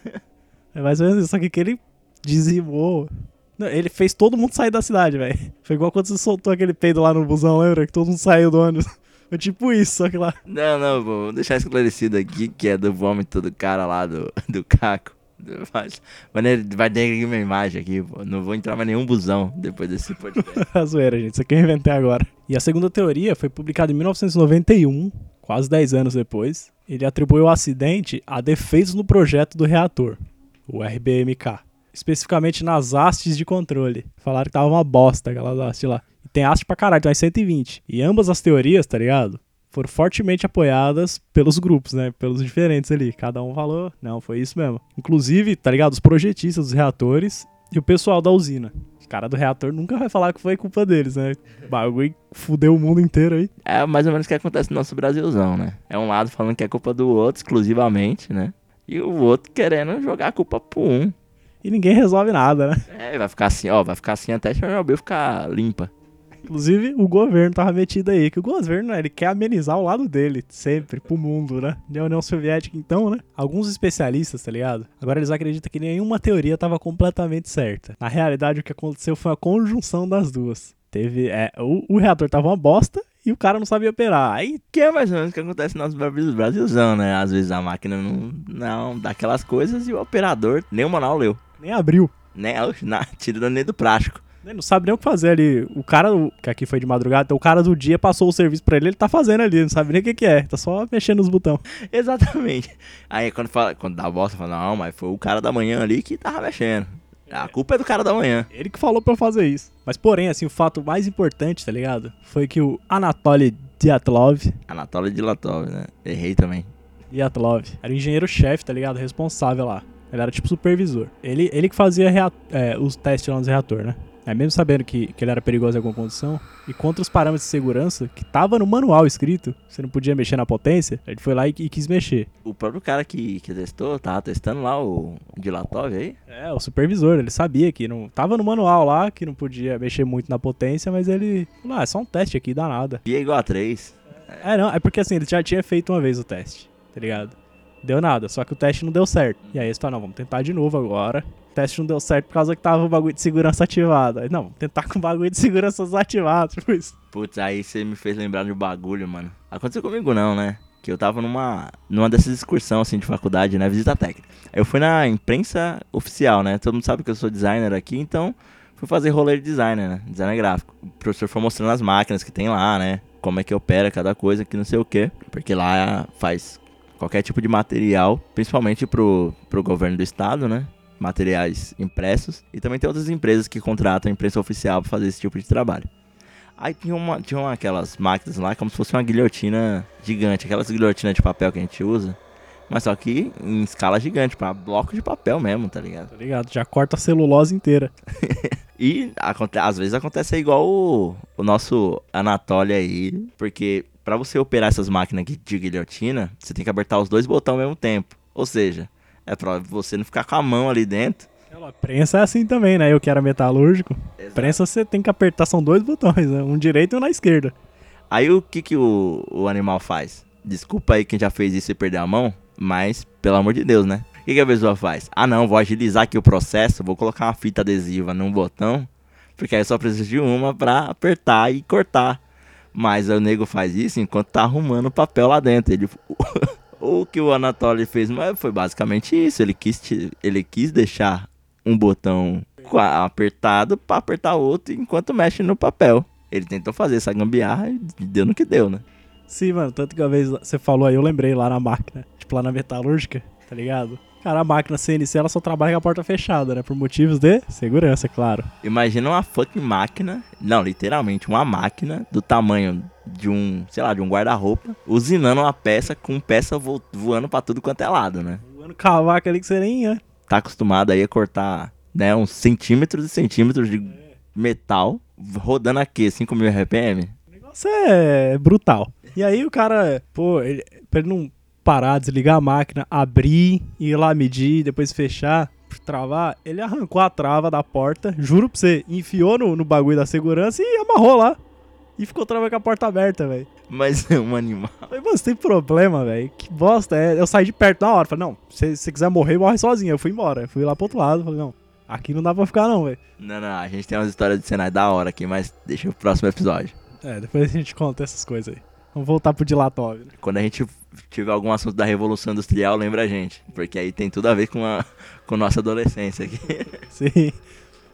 É mais ou menos isso, só que que ele dizimou. Não, ele fez todo mundo sair da cidade, velho. Foi igual quando você soltou aquele peido lá no busão, lembra? Que todo mundo saiu do ônibus. Foi tipo isso, só que lá. Não, não, vou deixar esclarecido aqui que é do vômito do cara lá do, do Caco. Mas, ele vai ter minha imagem aqui, pô. Não vou entrar mais nenhum busão depois desse podcast. A zoeira, gente. Isso aqui eu inventei agora. E a segunda teoria foi publicada em 1991, quase 10 anos depois. Ele atribuiu o acidente a defeitos no projeto do reator, o RBMK. Especificamente nas hastes de controle. Falaram que tava uma bosta aquelas hastes lá. Tem haste pra caralho, tem umas 120. E ambas as teorias, tá ligado? Foram fortemente apoiadas pelos grupos, né? Pelos diferentes ali. Cada um falou, não, foi isso mesmo. Inclusive, tá ligado? Os projetistas dos reatores e o pessoal da usina. Os caras do reator nunca vai falar que foi culpa deles, né? O bagulho fudeu o mundo inteiro aí. É mais ou menos o que acontece no nosso Brasilzão, né? É um lado falando que é culpa do outro exclusivamente, né? E o outro querendo jogar a culpa pro um. E ninguém resolve nada, né? É, vai ficar assim, ó, vai ficar assim até Chernobyl ficar limpa. Inclusive, o governo tava metido aí, que o governo, né, ele quer amenizar o lado dele, sempre, pro mundo, né? Da União Soviética, então, né? Alguns especialistas, tá ligado? Agora eles acreditam que nenhuma teoria tava completamente certa. Na realidade, o que aconteceu foi a conjunção das duas. Teve, é, o, o reator tava uma bosta e o cara não sabia operar. Aí, Que é mais ou menos o que acontece no nosso Brasil- Brasilzão, né? Às vezes a máquina não, não dá aquelas coisas e o operador nem o manual leu. nem abriu. Né? Oxe, na, tira nem do prático. Ele não sabe nem o que fazer ali. O cara, que aqui foi de madrugada, então o cara do dia passou o serviço pra ele, ele tá fazendo ali, não sabe nem o que que é. Tá só mexendo nos botões. Exatamente. Aí quando, fala, quando dá a bosta, fala, não, mas foi o cara da manhã ali que tava mexendo. A culpa é do cara da manhã. Ele que falou pra eu fazer isso. Mas porém, assim, o fato mais importante, tá ligado? Foi que o Anatoly Dyatlov, Anatoly Dilatov, né? Errei também. Dyatlov era o engenheiro-chefe, tá ligado? Responsável lá. Ele era tipo supervisor. Ele, ele que fazia é, os testes lá nos reator, né? É, mesmo sabendo que, que ele era perigoso em alguma condição, e contra os parâmetros de segurança, que tava no manual escrito, você não podia mexer na potência, ele foi lá e, e quis mexer. O próprio cara que, que testou, tava testando lá o Dilatov aí. É, o supervisor, ele sabia que não. Tava no manual lá que não podia mexer muito na potência, mas ele. falou, Ah, é só um teste aqui, dá nada. Pi é igual a 3. É, não, é porque assim, ele já tinha feito uma vez o teste, tá ligado? Deu nada, só que o teste não deu certo. E aí eles falaram, não, vamos tentar de novo agora. Teste não deu certo por causa que tava o bagulho de segurança ativado. Aí, não, tentar com o bagulho de segurança desativado, tipo isso. Putz, aí você me fez lembrar de um bagulho, mano. Aconteceu comigo não, né? Que eu tava numa, numa dessas excursões, assim, de faculdade, né? Visita técnica. Eu fui na imprensa oficial, né? Todo mundo sabe que eu sou designer aqui, então fui fazer rolê de designer, né? Designer gráfico. O professor foi mostrando as máquinas que tem lá, né? Como é que opera cada coisa, que não sei o quê. Porque lá faz qualquer tipo de material, principalmente pro, pro governo do estado, né? Materiais impressos. E também tem outras empresas que contratam a imprensa oficial pra fazer esse tipo de trabalho. Aí tinha uma, tinha uma, aquelas máquinas lá, como se fosse uma guilhotina gigante, aquelas guilhotinas de papel que a gente usa. Mas só que em escala gigante, pra bloco de papel mesmo, tá ligado? Tá ligado? Já corta a celulose inteira. E às vezes acontece igual o, o nosso Anatoly aí, porque pra você operar essas máquinas de guilhotina, você tem que apertar os dois botões ao mesmo tempo. Ou seja, é pra você não ficar com a mão ali dentro. Ela, prensa é assim também, né? Eu que era metalúrgico. Prensa você tem que apertar, são dois botões, né? Um direito e um na esquerda. Aí o que que o, o animal faz? Desculpa aí quem já fez isso e perdeu a mão, mas pelo amor de Deus, né? O que, que a pessoa faz? Ah não, vou agilizar aqui o processo, vou colocar uma fita adesiva num botão, porque aí eu só preciso de uma pra apertar e cortar. Mas o nego faz isso enquanto tá arrumando o papel lá dentro. Ele, o que o Anatoly fez mas foi basicamente isso. Ele quis, ele quis deixar um botão apertado pra apertar outro enquanto mexe no papel. Ele tentou fazer essa gambiarra e deu no que deu, né? Sim, mano, tanto que uma vez você falou aí, eu lembrei lá na máquina, tipo lá na metalúrgica, tá ligado? Cara, a máquina CNC ela só trabalha com a porta fechada, né? Por motivos de segurança, é claro. Imagina uma fucking máquina, não, literalmente uma máquina do tamanho de um, sei lá, de um guarda-roupa, usinando uma peça com peça vo- voando pra tudo quanto é lado, né? Voando cavaco ali que você nem ia. Tá acostumado aí a cortar, né, uns centímetros e centímetros de metal, rodando aqui, 5 mil RPM. O negócio é brutal. E aí o cara, pô, ele, pra ele não parar, desligar a máquina, abrir, ir lá medir, depois fechar, travar, ele arrancou a trava da porta, juro pra você, enfiou no, no bagulho da segurança e amarrou lá. E ficou travando com a porta aberta, velho. Mas é um animal. Falei, mano, você tem problema, velho. Que bosta é. Eu saí de perto na hora. Falei, não, se você quiser morrer, morre sozinho. Eu fui embora. Eu fui lá pro outro lado. Falei, não, aqui não dá pra ficar, não, velho. Não, não, a gente tem umas histórias de cenário da hora aqui, mas deixa o próximo episódio. É, depois a gente conta essas coisas aí. Vamos voltar pro Dilatov, né? Quando a gente tiver algum assunto da Revolução Industrial, lembra a gente. Porque aí tem tudo a ver com a com nossa adolescência aqui. Sim.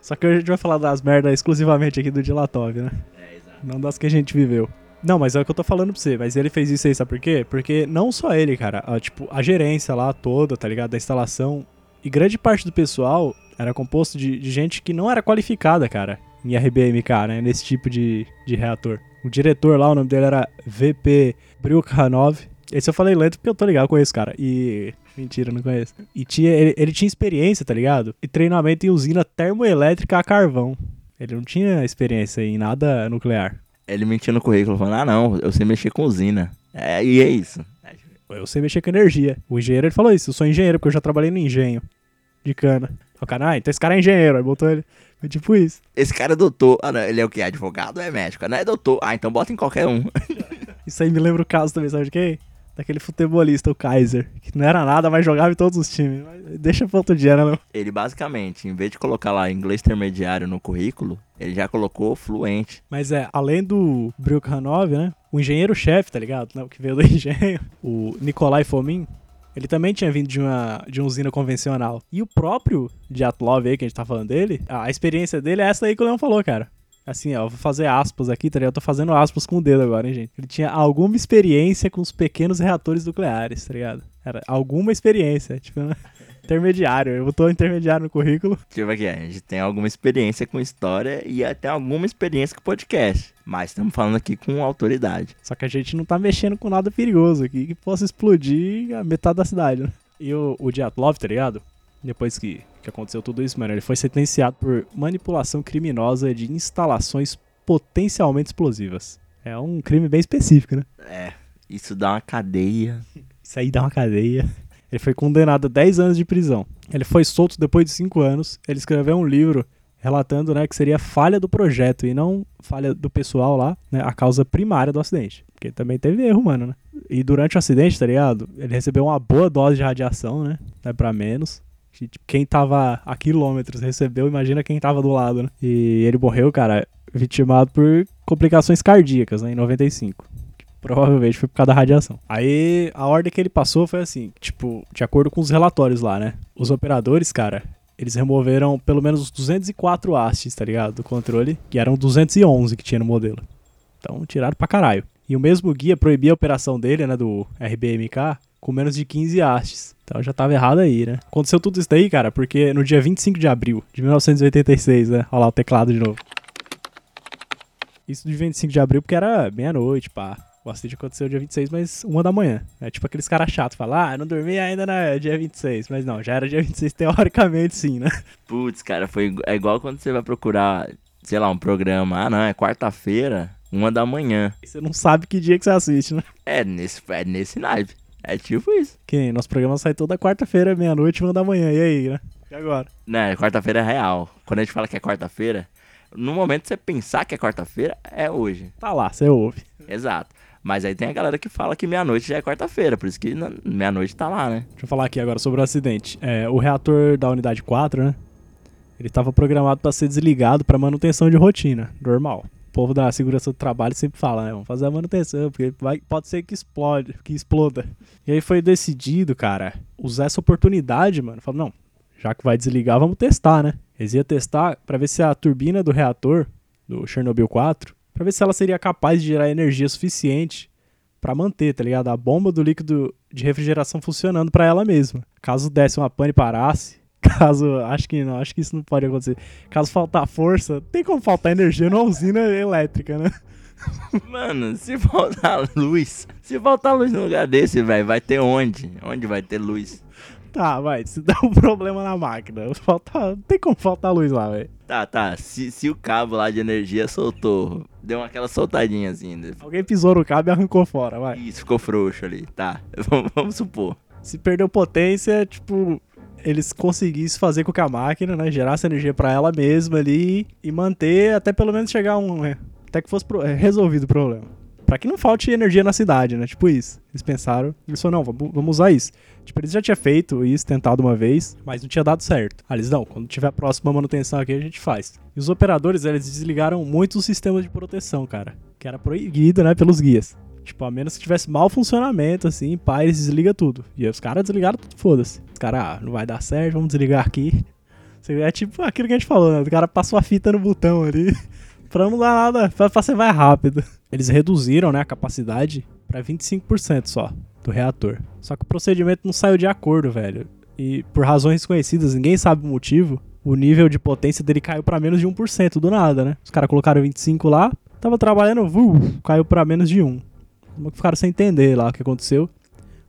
Só que hoje a gente vai falar das merdas exclusivamente aqui do Dilatov, né? É, exato. Não das que a gente viveu. Não, mas é o que eu tô falando pra você. Mas ele fez isso aí, sabe por quê? Porque não só ele, cara. a, tipo, a gerência lá toda, tá ligado? Da instalação. E grande parte do pessoal era composto de, de gente que não era qualificada, cara. Em RBMK, né? Nesse tipo de, de reator. O diretor lá, o nome dele era VP Brilkhanov. Esse eu falei lento porque eu tô ligado com esse cara. E. Mentira, não conheço. E tinha, ele, ele tinha experiência, tá ligado? E treinamento em usina termoelétrica a carvão. Ele não tinha experiência em nada nuclear. Ele mentiu no currículo, falando, ah não, eu sei mexer com usina. É, e é isso. Eu sei mexer com energia. O engenheiro ele falou isso. Eu sou engenheiro porque eu já trabalhei no engenho de cana. O cara, ah, então esse cara é engenheiro. Aí botou ele. Foi tipo isso. Esse cara é doutor. Ah, não, ele é o que? Advogado ou é médico? Ah, Não é doutor. Ah, então bota em qualquer um. Isso aí me lembra o caso também, sabe de quem? Daquele futebolista, o Kaiser. Que não era nada, mas jogava em todos os times. Mas deixa pra outro dia, né, não? Ele basicamente, em vez de colocar lá inglês intermediário no currículo, ele já colocou fluente. Mas é, além do Brilkhanov, né? O engenheiro-chefe, tá ligado? Né, o que veio do engenho, o Nikolai Fomin, ele também tinha vindo de uma, de uma usina convencional. E o próprio Dyatlov aí, que a gente tá falando dele, a experiência dele é essa aí que o Leão falou, cara. Assim, ó, vou fazer aspas aqui, tá ligado? Eu tô fazendo aspas com o dedo agora, hein, gente? Ele tinha alguma experiência com os pequenos reatores nucleares, tá ligado? Era alguma experiência, tipo, né? Intermediário. Eu botou intermediário no currículo. Tipo aqui, a gente tem alguma experiência com história e até alguma experiência com podcast. Mas estamos falando aqui com autoridade. Só que a gente não tá mexendo com nada perigoso aqui que possa explodir a metade da cidade, né? E o, o Dyatlov, tá ligado? Depois que, que aconteceu tudo isso, mano, ele foi sentenciado por manipulação criminosa de instalações potencialmente explosivas. É um crime bem específico, né? É, isso dá uma cadeia. Isso aí dá uma cadeia. Ele foi condenado a 10 anos de prisão. Ele foi solto depois de 5 anos. Ele escreveu um livro relatando né, que seria falha do projeto e não falha do pessoal lá, né, a causa primária do acidente. Porque também teve erro, mano, né? E durante o acidente, tá ligado? Ele recebeu uma boa dose de radiação, né? Não é pra menos. Que, Quem tava a quilômetros recebeu, imagina quem tava do lado, né? E ele morreu, cara, vitimado por complicações cardíacas, né, em 95. Provavelmente foi por causa da radiação. Aí a ordem que ele passou foi assim: tipo, de acordo com os relatórios lá, né? Os operadores, cara, eles removeram pelo menos os 204 hastes, tá ligado? Do controle, que eram 211 que tinha no modelo. Então tiraram pra caralho. E o mesmo guia proibia a operação dele, né, do RBMK, com menos de 15 hastes. Então já tava errado aí, né? Aconteceu tudo isso daí, cara, porque no dia 25 de abril de 1986, né? Olha lá o teclado de novo. Isso de 25 de abril, porque era meia-noite, pá. O acidente aconteceu dia 26, mas uma da manhã. É tipo aqueles caras chatos, falam, ah, não dormi ainda na dia 26. Mas não, já era dia 26 teoricamente sim, né? Putz, cara, foi é igual quando você vai procurar, sei lá, um programa. Ah, não, é quarta-feira, uma da manhã. Você não sabe que dia que você assiste, né? É nesse, é nesse naipe. É tipo isso. Que nosso programa sai toda quarta-feira, meia-noite, uma da manhã. E aí, né? E agora? Né, quarta-feira é real. Quando a gente fala que é quarta-feira, no momento que você pensar que é quarta-feira, é hoje. Tá lá, você ouve. Exato. Mas aí tem a galera que fala que meia-noite já é quarta-feira, por isso que meia-noite tá lá, né? Deixa eu falar aqui agora sobre o acidente. É, o reator da unidade 4, né? Ele estava programado para ser desligado para manutenção de rotina, normal. O povo da segurança do trabalho sempre fala, né? Vamos fazer a manutenção, porque vai, pode ser que explode, que exploda. E aí foi decidido, cara, usar essa oportunidade, mano. Falou, não, já que vai desligar, vamos testar, né? Eles iam testar para ver se a turbina do reator, do Chernobyl 4, para ver se ela seria capaz de gerar energia suficiente Pra manter, tá ligado? A bomba do líquido de refrigeração funcionando pra ela mesma. Caso desse uma pane e parasse, caso, acho que não, acho que isso não pode acontecer. Caso faltar força, tem como faltar energia numa usina elétrica, né? Mano, se faltar luz, se faltar luz no lugar desse, velho, vai ter onde? Onde vai ter luz? Tá, vai, se dá um problema na máquina, falta, não tem como faltar luz lá, velho. Tá, tá, se, se o cabo lá de energia soltou, deu aquela soltadinha assim? Alguém pisou no cabo e arrancou fora, vai. Isso, ficou frouxo ali, tá, vamos, vamos supor. Se perdeu potência, tipo, eles conseguissem fazer com que a máquina, né, gerasse energia pra ela mesma ali e manter até pelo menos chegar a um, né, até que fosse pro- é, resolvido o problema. Pra que não falte energia na cidade, né? Tipo isso. Eles pensaram, eles falaram, não, vamos, vamos usar isso. Tipo, eles já tinham feito isso, tentado uma vez, mas não tinha dado certo. Aí eles, não, quando tiver a próxima manutenção aqui, a gente faz. E os operadores, eles desligaram muitos sistemas de proteção, cara. Que era proibido, né, pelos guias. Tipo, a menos que tivesse mau funcionamento, assim, pá, eles desligam tudo. E aí os caras desligaram tudo, foda-se. Os caras, ah, não vai dar certo, vamos desligar aqui. É tipo aquilo que a gente falou, né? O cara passou a fita no botão ali. pra não dar nada, pra, pra ser mais rápido. Eles reduziram, né, a capacidade pra 25% só do reator. Só que o procedimento não saiu de acordo, velho. E por razões desconhecidas, ninguém sabe o motivo, o nível de potência dele caiu pra menos de 1% do nada, né? Os caras colocaram 25 lá, tava trabalhando, vu, caiu pra menos de 1. Como que Ficaram sem entender lá o que aconteceu.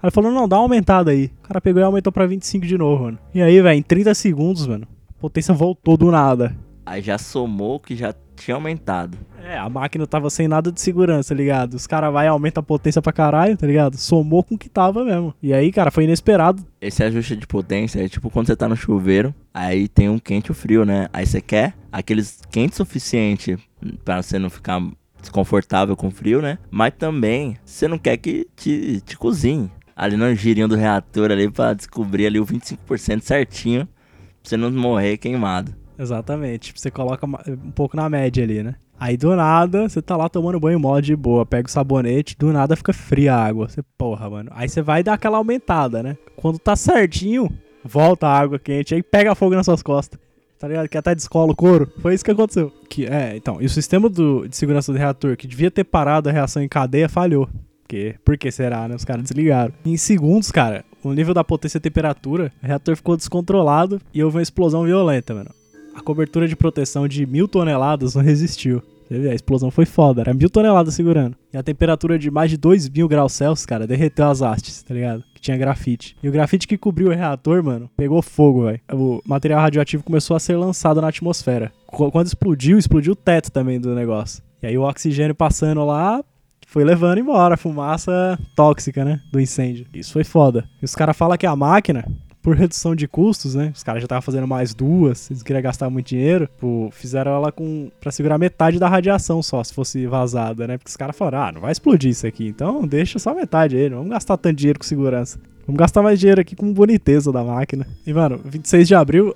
Aí falou, não, dá uma aumentada aí. O cara pegou e aumentou pra 25 de novo, mano. E aí, velho, em 30 segundos, mano, a potência voltou do nada. Aí já somou que já tinha aumentado. É, a máquina tava sem nada de segurança, ligado? Os caras vai e aumenta a potência pra caralho, tá ligado? Somou com o que tava mesmo. E aí, cara, foi inesperado. Esse ajuste de potência é tipo quando você tá no chuveiro, aí tem um quente e o frio, né? Aí você quer aqueles quentes suficiente pra você não ficar desconfortável com frio, né? Mas também você não quer que te, te cozinhe. Ali no girinho do reator ali pra descobrir ali o 25% certinho, pra você não morrer queimado. Exatamente. Você coloca um pouco na média ali, né? Aí do nada, você tá lá tomando banho mó de boa, pega o sabonete, do nada fica fria a água. Você, porra, mano. Aí você vai dar aquela aumentada, né? Quando tá certinho, volta a água quente, aí pega fogo nas suas costas. Tá ligado? Que até descola o couro. Foi isso que aconteceu. Que, é, então, e o sistema do- de segurança do reator, que devia ter parado a reação em cadeia, falhou. Porque, por que será, né? Os caras desligaram. Em segundos, cara, o nível da potência e temperatura, o reator ficou descontrolado e houve uma explosão violenta, mano. A cobertura de proteção de mil toneladas não resistiu. Você vê, a explosão foi foda, era mil toneladas segurando. E a temperatura de mais de 2 mil graus Celsius, cara, derreteu as hastes, tá ligado? Que tinha grafite. E o grafite que cobriu o reator, mano, pegou fogo, velho. O material radioativo começou a ser lançado na atmosfera. Qu- Quando explodiu, explodiu o teto também do negócio. E aí o oxigênio passando lá, foi levando embora a fumaça tóxica, né? Do incêndio. Isso foi foda. E os caras falam que a máquina, por redução de custos, né? Os caras já estavam fazendo mais duas, eles queriam gastar muito dinheiro. Pô, fizeram ela com para segurar metade da radiação só, se fosse vazada, né? Porque os caras falaram, ah, não vai explodir isso aqui, então deixa só metade aí, não vamos gastar tanto dinheiro com segurança. Vamos gastar mais dinheiro aqui com boniteza da máquina. E, mano, 26 de abril,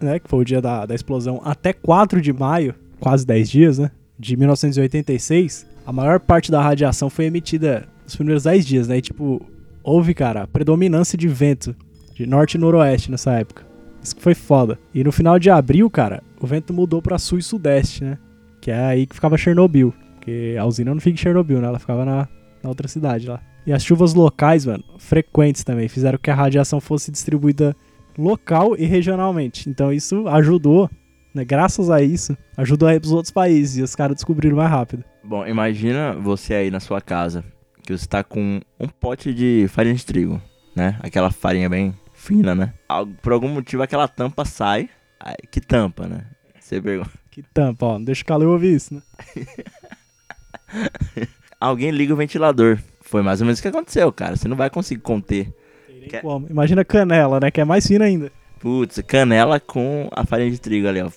né, que foi o dia da, da explosão, até 4 de maio, quase 10 dias, né? De 1986, a maior parte da radiação foi emitida nos primeiros 10 dias, né? E, tipo, houve, cara, predominância de vento de norte e noroeste nessa época. Isso que foi foda. E no final de abril, cara, o vento mudou pra sul e sudeste, né? Que é aí que ficava Chernobyl. Porque a usina não fica em Chernobyl, né? Ela ficava na, na outra cidade lá. E as chuvas locais, mano, frequentes também, fizeram que a radiação fosse distribuída local e regionalmente. Então isso ajudou né? Graças a isso, ajudou aí pros outros países e os caras descobriram mais rápido. Bom, imagina você aí na sua casa, que você tá com um pote de farinha de trigo, né? Aquela farinha bem fina, né? Por algum motivo aquela tampa sai. Ai, que tampa, né? Você pergunta. Que tampa, ó. Não deixa o calor ouvir isso, né? Alguém liga o ventilador. Foi mais ou menos o que aconteceu, cara. Você não vai conseguir conter. Quer-. Imagina canela, né? Que é mais fina ainda. Putz, canela com a farinha de trigo ali, ó.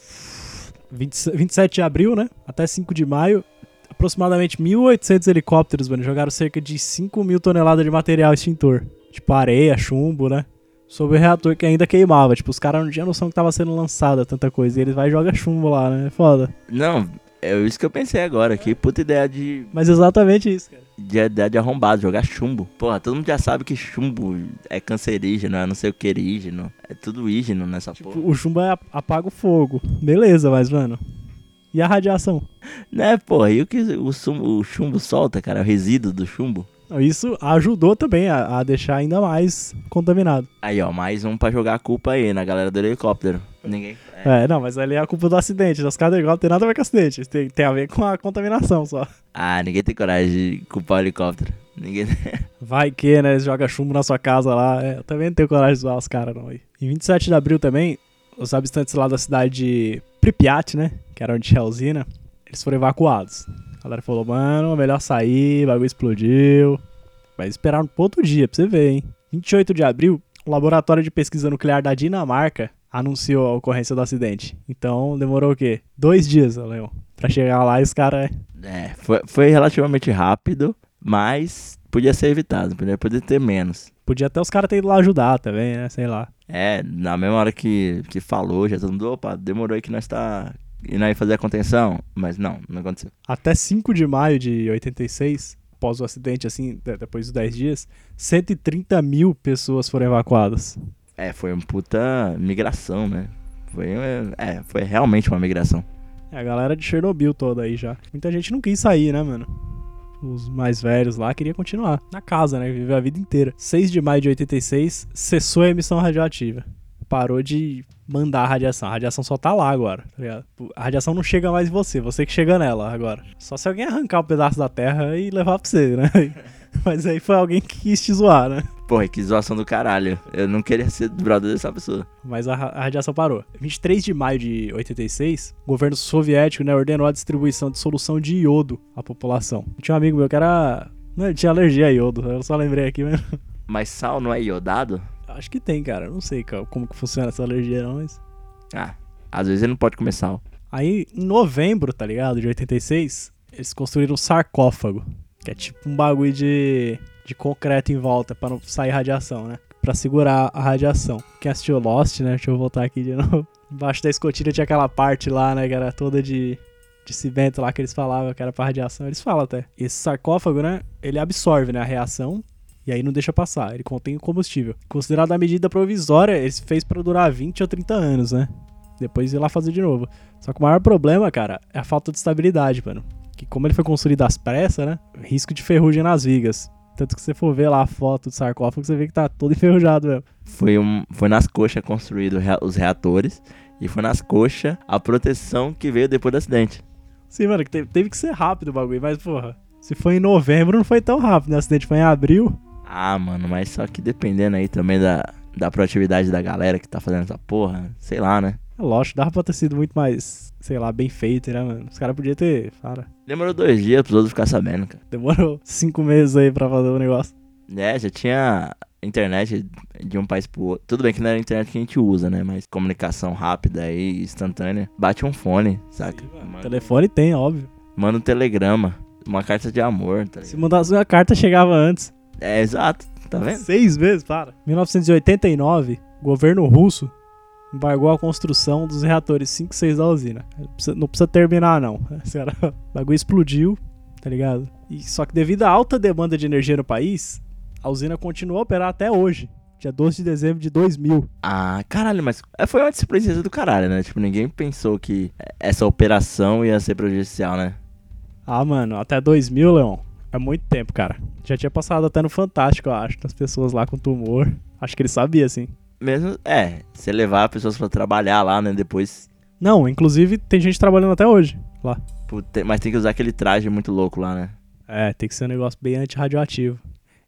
20 27 de abril, né? Até 5 de maio, aproximadamente 1.800 helicópteros, mano, jogaram cerca de 5 mil toneladas de material extintor. Tipo areia, chumbo, né? Sobre o reator que ainda queimava. Tipo, os caras não tinham noção que tava sendo lançada tanta coisa. E eles vai e joga chumbo lá, né? É foda. Não, é isso que eu pensei agora. Que puta ideia de, Mas exatamente isso, cara. de ideia de arrombado, jogar chumbo. Porra, todo mundo já sabe que chumbo é cancerígeno, é não sei o que erígeno. É tudo ígeno nessa porra. O chumbo é ap- apaga o fogo. Beleza, mas, mano. E a radiação? Né, porra, e o que o, o chumbo solta, cara? O resíduo do chumbo. Isso ajudou também a, a deixar ainda mais contaminado. Aí, ó, mais um pra jogar a culpa aí na galera do helicóptero. Ninguém. É. É, não, mas ali é a culpa do acidente. Os caras do helicóptero tem nada a ver com acidente. Tem, tem a ver com a contaminação só. Ah, ninguém tem coragem de culpar o helicóptero. Ninguém. Vai que, né? Eles jogam chumbo na sua casa lá. É, eu também não tenho coragem de zoar os caras, não. aí. Em 27 de abril também, os habitantes lá da cidade de Pripyat, né? Que era onde tinha a usina, eles foram evacuados. A galera falou, mano, melhor sair, o bagulho explodiu. Mas esperaram pro outro dia, pra você ver, hein? 28 de abril, o laboratório de pesquisa nuclear da Dinamarca anunciou a ocorrência do acidente. Então demorou o quê? Dois dias, Leon. Pra chegar lá e os caras. É, foi, foi relativamente rápido, mas podia ser evitado, podia, podia ter menos. Podia até os caras ter ido lá ajudar também, né? Sei lá. É, na mesma hora que, que falou, já todo mundo, opa, demorou aí que nós tá indo aí fazer a contenção. Mas não, não aconteceu. Até 5 de maio de 86, após o acidente, assim, de- depois dos 10 dias, 130 mil pessoas foram evacuadas. É, foi uma puta migração, né? Foi, é, foi realmente uma migração. É a galera de Chernobyl toda aí já. Muita gente não quis sair, né, mano? Os mais velhos lá queriam continuar na casa, né? Viver a vida inteira. 6 de maio de 86, cessou a emissão radioativa. Parou de mandar a radiação. A radiação só tá lá agora, tá ligado? A radiação não chega mais em você, você que chega nela agora. Só se alguém arrancar um pedaço da terra e levar pra você, né? Mas aí foi alguém que quis te zoar, né? Porra, que zoação do caralho. Eu não queria ser brother dessa pessoa. Mas a, a radiação parou. 23 de maio de 86, o governo soviético né, ordenou a distribuição de solução de iodo à população. Tinha um amigo meu que era. Não, ele tinha alergia a iodo, eu só lembrei aqui mesmo. Mas sal não é iodado? Acho que tem, cara. Não sei como que funciona essa alergia, não, mas. Ah, às vezes ele não pode comer sal. Aí, em novembro, tá ligado? De 86, eles construíram um sarcófago. Que é tipo um bagulho de, de concreto em volta pra não sair radiação, né? Pra segurar a radiação. Quem assistiu Lost, né? Deixa eu voltar aqui de novo. Embaixo da escotilha tinha aquela parte lá, né? Que era toda de, de cimento lá que eles falavam que era pra radiação. Eles falam até. Esse sarcófago, né? Ele absorve né, a reação e aí não deixa passar. Ele contém combustível. Considerado a medida provisória, eles fez pra durar 20 ou 30 anos, né? Depois ir lá fazer de novo. Só que o maior problema, cara, é a falta de estabilidade, mano. Que como ele foi construído às pressas, né? Risco de ferrugem nas vigas. Tanto que se você for ver lá a foto do sarcófago, você vê que tá todo enferrujado mesmo. Foi, um, foi nas coxas construído os reatores. E foi nas coxas a proteção que veio depois do acidente. Sim, mano, que teve, teve que ser rápido o bagulho, mas porra. Se foi em novembro, não foi tão rápido, né? O acidente foi em abril. Ah, mano, mas só que dependendo aí também da, da proatividade da galera que tá fazendo essa porra, sei lá, né? É lógico, dava pra ter sido muito mais, sei lá, bem feito, né, mano? Os caras podiam ter. Cara, Demorou dois dias pros outros ficar sabendo, cara. demorou cinco meses aí pra fazer o negócio. É, já tinha internet de um país pro outro. Tudo bem que não era a internet que a gente usa, né? Mas comunicação rápida aí, instantânea. Bate um fone, saca? Manda, Telefone tem, óbvio. manda um telegrama. Uma carta de amor, tá Se mandasse uma carta, chegava antes. É, exato, tá vendo? Seis meses, para. 1989, o governo russo embargou a construção dos reatores 5 e 6 da usina. Não precisa, terminar, não. Esse cara- O bagulho explodiu, tá ligado? E, só que devido à alta demanda de energia no país, a usina continuou a operar até hoje. Dia 12 de dezembro de 2000. Ah, caralho, mas é, foi uma surpresa do caralho, né? Tipo, ninguém pensou que essa operação ia ser prejudicial, né? Ah, mano, até 2000, Leon. É muito tempo, cara. Já tinha passado até no Fantástico, eu acho. Das pessoas lá com tumor. Acho que ele sabia, assim. Mesmo, é, você levar pessoas pra trabalhar lá, né? Depois Não, inclusive tem gente trabalhando até hoje lá. Puta, mas tem que usar aquele traje muito louco lá, né? É, tem que ser um negócio bem antirradioativo.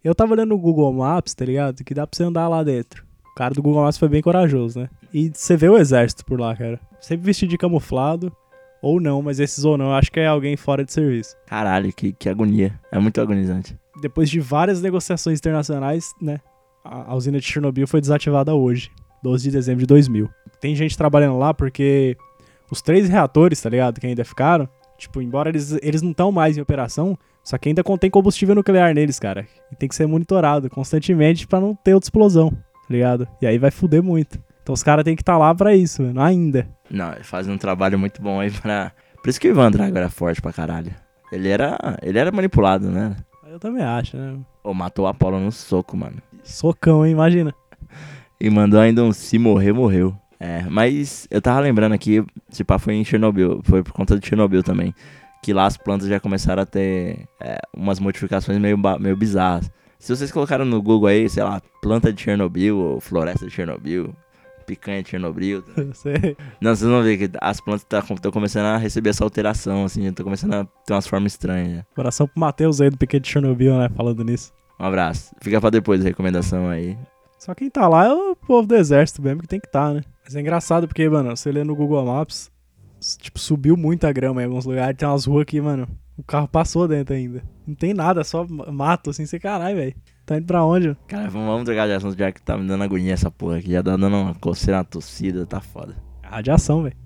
Eu tava olhando no Google Maps, tá ligado? Que dá pra você andar lá dentro. O cara do Google Maps foi bem corajoso, né? E você vê o exército por lá, cara. Sempre vestido de camuflado. Ou não, mas esses ou não, eu acho que é alguém fora de serviço. Caralho, que, que agonia. É muito agonizante. Depois de várias negociações internacionais, né? A, a usina de Chernobyl foi desativada hoje, 12 de dezembro de 2000. Tem gente trabalhando lá porque os três reatores, tá ligado? Que ainda ficaram, tipo, embora eles, eles não estão mais em operação, só que ainda contém combustível nuclear neles, cara. E tem que ser monitorado constantemente pra não ter outra explosão, tá ligado? E aí vai fuder muito. Então os caras têm que estar lá pra isso, mano, ainda. Não, ele faz um trabalho muito bom aí pra. Por isso que o Ivan Drago era forte pra caralho. Ele era. Ele era manipulado, né? Eu também acho, né? Ou matou o Apolo no soco, mano. Socão, hein? Imagina. E mandou ainda um se morrer, morreu. É, mas eu tava lembrando aqui, esse pá foi em Chernobyl, foi por conta de Chernobyl também. Que lá as plantas já começaram a ter é, umas modificações meio, meio bizarras. Se vocês colocaram no Google aí, sei lá, planta de Chernobyl ou floresta de Chernobyl, picanha de Chernobyl. Você- Não, vocês vão ver que as plantas estão começando a receber essa alteração, assim, estão começando a ter umas formas estranhas. né? Coração pro Matheus aí do Pequeno de Chernobyl, né? Falando nisso. Um abraço. Fica pra depois a recomendação aí. Só quem tá lá é o povo do exército mesmo que tem que tá, né? Mas é engraçado porque, mano, você lê no Google Maps, tipo, subiu muita grama em alguns lugares. Tem umas ruas aqui, mano. O carro passou dentro ainda. Não tem nada, só ma- mato, assim, você caralho, velho. Tá indo pra onde? Cara, vamos, trocar de assunto já que tá me dando agonia essa porra aqui. Já tá dando uma coceira na torcida, tá foda. Radiação, velho.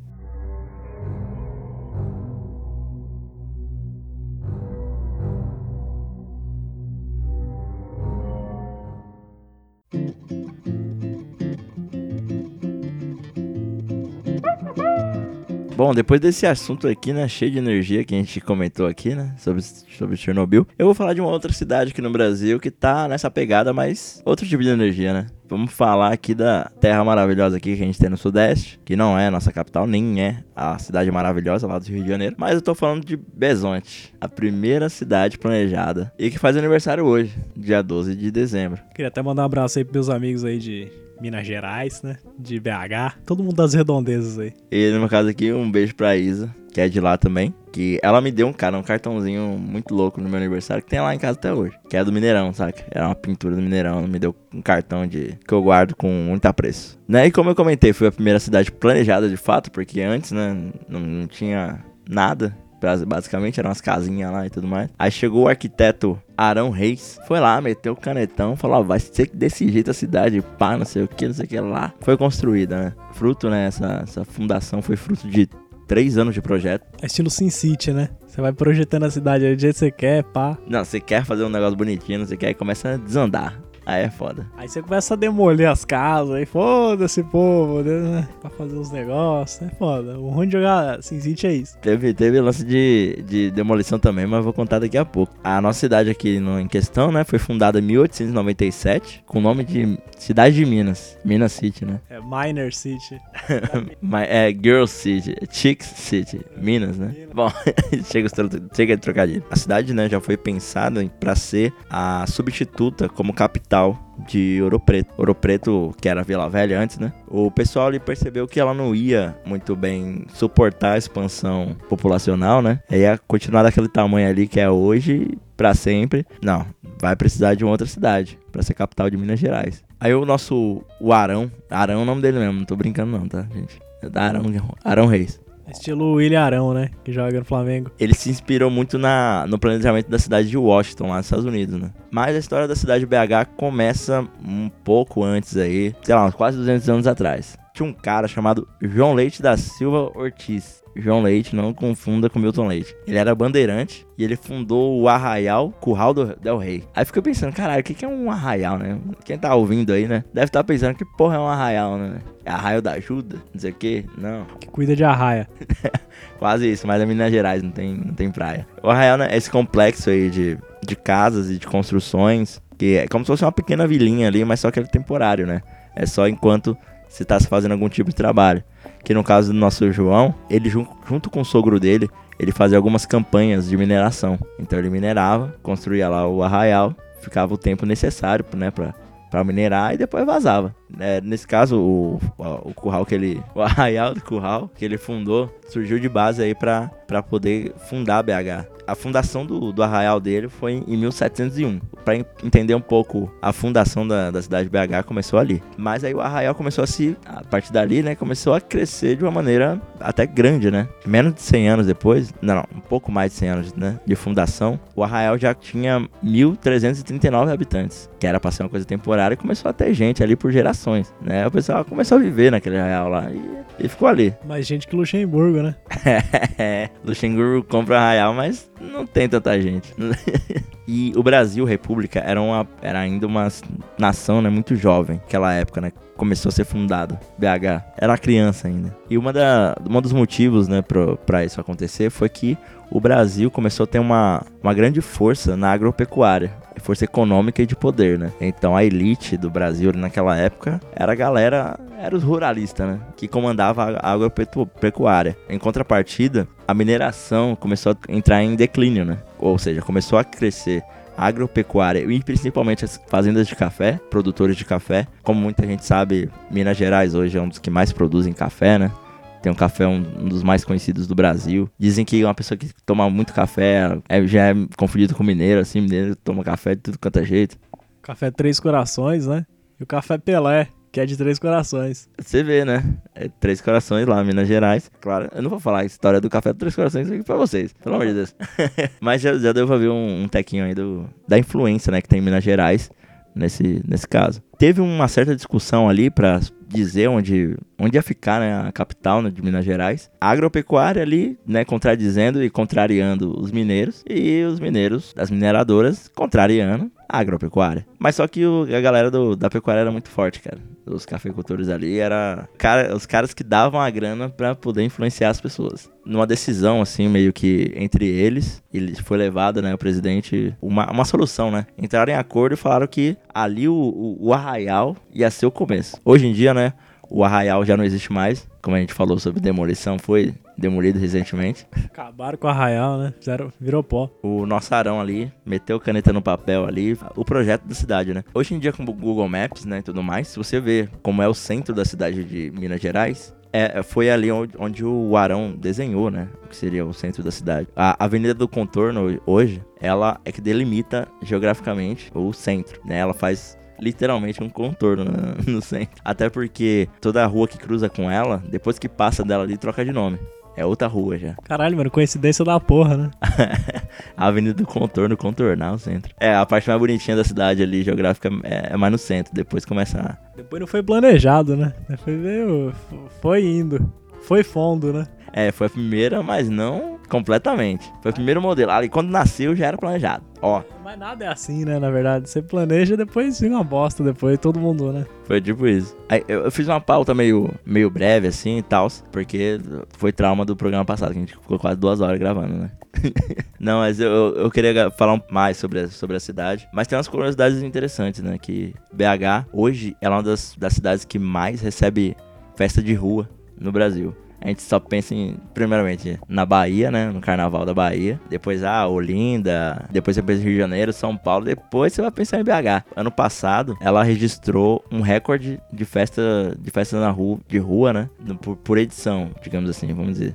Bom, depois desse assunto aqui, né, cheio de energia que a gente comentou aqui, né, sobre, sobre Chernobyl, eu vou falar de uma outra cidade aqui no Brasil que tá nessa pegada, mas outro tipo de energia, né? Vamos falar aqui da terra maravilhosa aqui que a gente tem no Sudeste, que não é a nossa capital, nem é a cidade maravilhosa lá do Rio de Janeiro, mas eu tô falando de Bezonte, a primeira cidade planejada e que faz aniversário hoje, dia 12 de dezembro. Queria até mandar um abraço aí pros meus amigos aí de Minas Gerais, né? De BH. Todo mundo das redondezas aí. E no meu caso aqui, um beijo pra Isa, que é de lá também. Que ela me deu um cara, um cartãozinho muito louco no meu aniversário, que tem lá em casa até hoje. Que é do Mineirão, saca? Era uma pintura do Mineirão. Ela me deu um cartão de que eu guardo com muito apreço. Né? E como eu comentei, foi a primeira cidade planejada de fato, porque antes, né, não, não tinha nada. Bas- Basicamente eram umas casinhas lá e tudo mais. Aí chegou o arquiteto Arão Reis, foi lá, meteu o canetão, falou: ó, vai ser desse jeito a cidade, pá, não sei o que, não sei o que lá. Foi construída, né? Fruto, né? Essa, essa fundação foi fruto de três anos de projeto. É estilo Sin City, né? Você vai projetando a cidade do jeito que você quer, pá. Não, você quer fazer um negócio bonitinho, não sei o que, aí começa a desandar. Aí é foda. Aí você começa a demolir as casas, aí foda-se, povo, né? Pra fazer uns negócios, é foda. O ruim de jogar Sin City é isso. Teve, teve lance de, de demolição também, mas vou contar daqui a pouco. A nossa cidade aqui no, em questão, né, foi fundada em 1897, com o nome de Cidade de Minas. Minas City, né? É Miner City. É Girl City, Chicks City, Minas, né? Bom, chega, de trocadilho. A cidade, né, já foi pensada pra ser a substituta como capital de Ouro Preto. Ouro Preto, que era Vila Velha antes, né? O pessoal ali percebeu que ela não ia muito bem suportar a expansão populacional, né? Ia continuar daquele tamanho ali que é hoje pra sempre. Não, vai precisar de uma outra cidade pra ser capital de Minas Gerais. Aí o nosso, o Arão, Arão é o nome dele mesmo, não tô brincando não, tá, gente? É da Arão, Arão Reis. Estilo William Arão, né? Que joga no Flamengo. Ele se inspirou muito na, no planejamento da cidade de Washington, lá nos Estados Unidos, né? Mas a história da cidade de BH começa um pouco antes aí, sei lá, quase 200 anos atrás. Tinha um cara chamado João Leite da Silva Ortiz. João Leite, não confunda com Milton Leite. Ele era bandeirante e ele fundou o Arraial Curral do Del Rey. Aí fica pensando, caralho, o que que é um arraial, né? Quem tá ouvindo aí, né? Deve estar pensando, que porra é um arraial, né? É arraial da ajuda? Não sei o quê? Não. Que cuida de arraia. Quase isso, mas é Minas Gerais, não tem, não tem praia. O Arraial né, é esse complexo aí de, de casas e de construções, que é como se fosse uma pequena vilinha ali, mas só que é temporário, né? É só enquanto se tá se fazendo algum tipo de trabalho. Que no caso do nosso João, ele jun- junto com o sogro dele, ele fazia algumas campanhas de mineração. Então ele minerava, construía lá o arraial, ficava o tempo necessário, né, pra minerar e depois vazava. É, nesse caso, o, o, curral que ele. O arraial do curral que ele fundou surgiu de base aí pra poder fundar a BH. A fundação do, do arraial dele foi em 1701. Pra entender um pouco a fundação da, da cidade de BH, começou ali. Mas aí o arraial começou a se. A partir dali, né? Começou a crescer de uma maneira até grande, né? Menos de 100 anos depois, não, não um pouco mais de 100 anos né, de fundação, o arraial já tinha 1.339 habitantes, que era pra ser uma coisa temporária e começou a ter gente ali por gerações, né? O pessoal começou a viver naquele arraial lá e, e ficou ali. Mais gente que Luxemburgo, né? é, Luxemburgo compra arraial, mas não tem tanta gente. e o Brasil, República, era, uma, era ainda uma nação né, muito jovem, naquela época, né? Começou a ser fundado, BH. Era criança ainda. E uma da, um dos motivos, né, pra isso acontecer foi que o Brasil começou a ter uma, uma grande força na agropecuária força econômica e de poder, né? Então a elite do Brasil naquela época era a galera, era os ruralistas, né? Que comandava a agropecuária. Em contrapartida, a mineração começou a entrar em declínio, né? Ou seja, começou a crescer a agropecuária e principalmente as fazendas de café, produtores de café. Como muita gente sabe, Minas Gerais hoje é um dos que mais produzem café, né? Tem um café um, um, dos mais conhecidos do Brasil. Dizem que uma pessoa que toma muito café é, já é confundido com mineiro, assim, mineiro toma café de tudo quanto é jeito. Café Três Corações, né? E o café Pelé, que é de Três Corações. Você vê, né? É Três Corações lá, Minas Gerais. Claro, eu não vou falar a história do café Três Corações aqui pra vocês, pelo amor de Deus. Mas já, já deu pra ver um, um tequinho aí do, da influência, né, que tem em Minas Gerais nesse, nesse caso. Teve uma certa discussão ali para dizer onde, onde ia ficar né, a capital né, de Minas Gerais. A agropecuária ali, né, contradizendo e contrariando os mineiros, e os mineiros das mineradoras contrariando agropecuária. Mas só que o, a galera do, da pecuária era muito forte, cara. Os cafeicultores ali era cara, os caras que davam a grana para poder influenciar as pessoas. Numa decisão, assim, meio que entre eles, ele foi levado, né, o presidente, uma, uma solução, né? Entraram em acordo e falaram que ali o, o, o arraial ia ser o começo. Hoje em dia, né, o arraial já não existe mais. Como a gente falou sobre demolição, foi demolido recentemente. Acabaram com o arraial, né? Fizeram, virou pó. O nosso Arão ali, meteu caneta no papel ali, o projeto da cidade, né? Hoje em dia com o Google Maps, né, e tudo mais, se você vê como é o centro da cidade de Minas Gerais, é, foi ali onde, onde, o Arão desenhou, né? O que seria o centro da cidade. A Avenida do Contorno, hoje, ela é que delimita geograficamente o centro, né? Ela faz literalmente um contorno no centro. Até porque toda a rua que cruza com ela, depois que passa dela ali, troca de nome. É outra rua já. Caralho, mano, coincidência da porra, né? Avenida do Contorno, contornar o centro. É, a parte mais bonitinha da cidade ali, geográfica, é, é mais no centro. Depois começa a... Depois não foi planejado, né? Foi, veio, foi indo. Foi fundo, né? É, foi a primeira, mas não completamente. Foi o primeiro modelo. Ali, quando nasceu, já era planejado. Ó. Mas nada é assim, né, na verdade. Você planeja, depois vem uma bosta, depois todo mundo, né? Foi tipo isso. Aí, eu, eu fiz uma pauta meio, meio breve, assim, e tal, porque foi trauma do programa passado, que a gente ficou quase duas horas gravando, né? Não, mas eu, eu queria falar mais sobre a, sobre a cidade. Mas tem umas curiosidades interessantes, né? Que BH, hoje, é uma das, das cidades que mais recebe festa de rua no Brasil a gente só pensa em, primeiramente, na Bahia, né? No carnaval da Bahia. Depois, ah, Olinda. Depois você pensa em Rio de Janeiro, São Paulo. Depois você vai pensar em BH. Ano passado, ela registrou um recorde de festa, de festa na rua, de rua, né? Por, por edição, digamos assim, vamos dizer.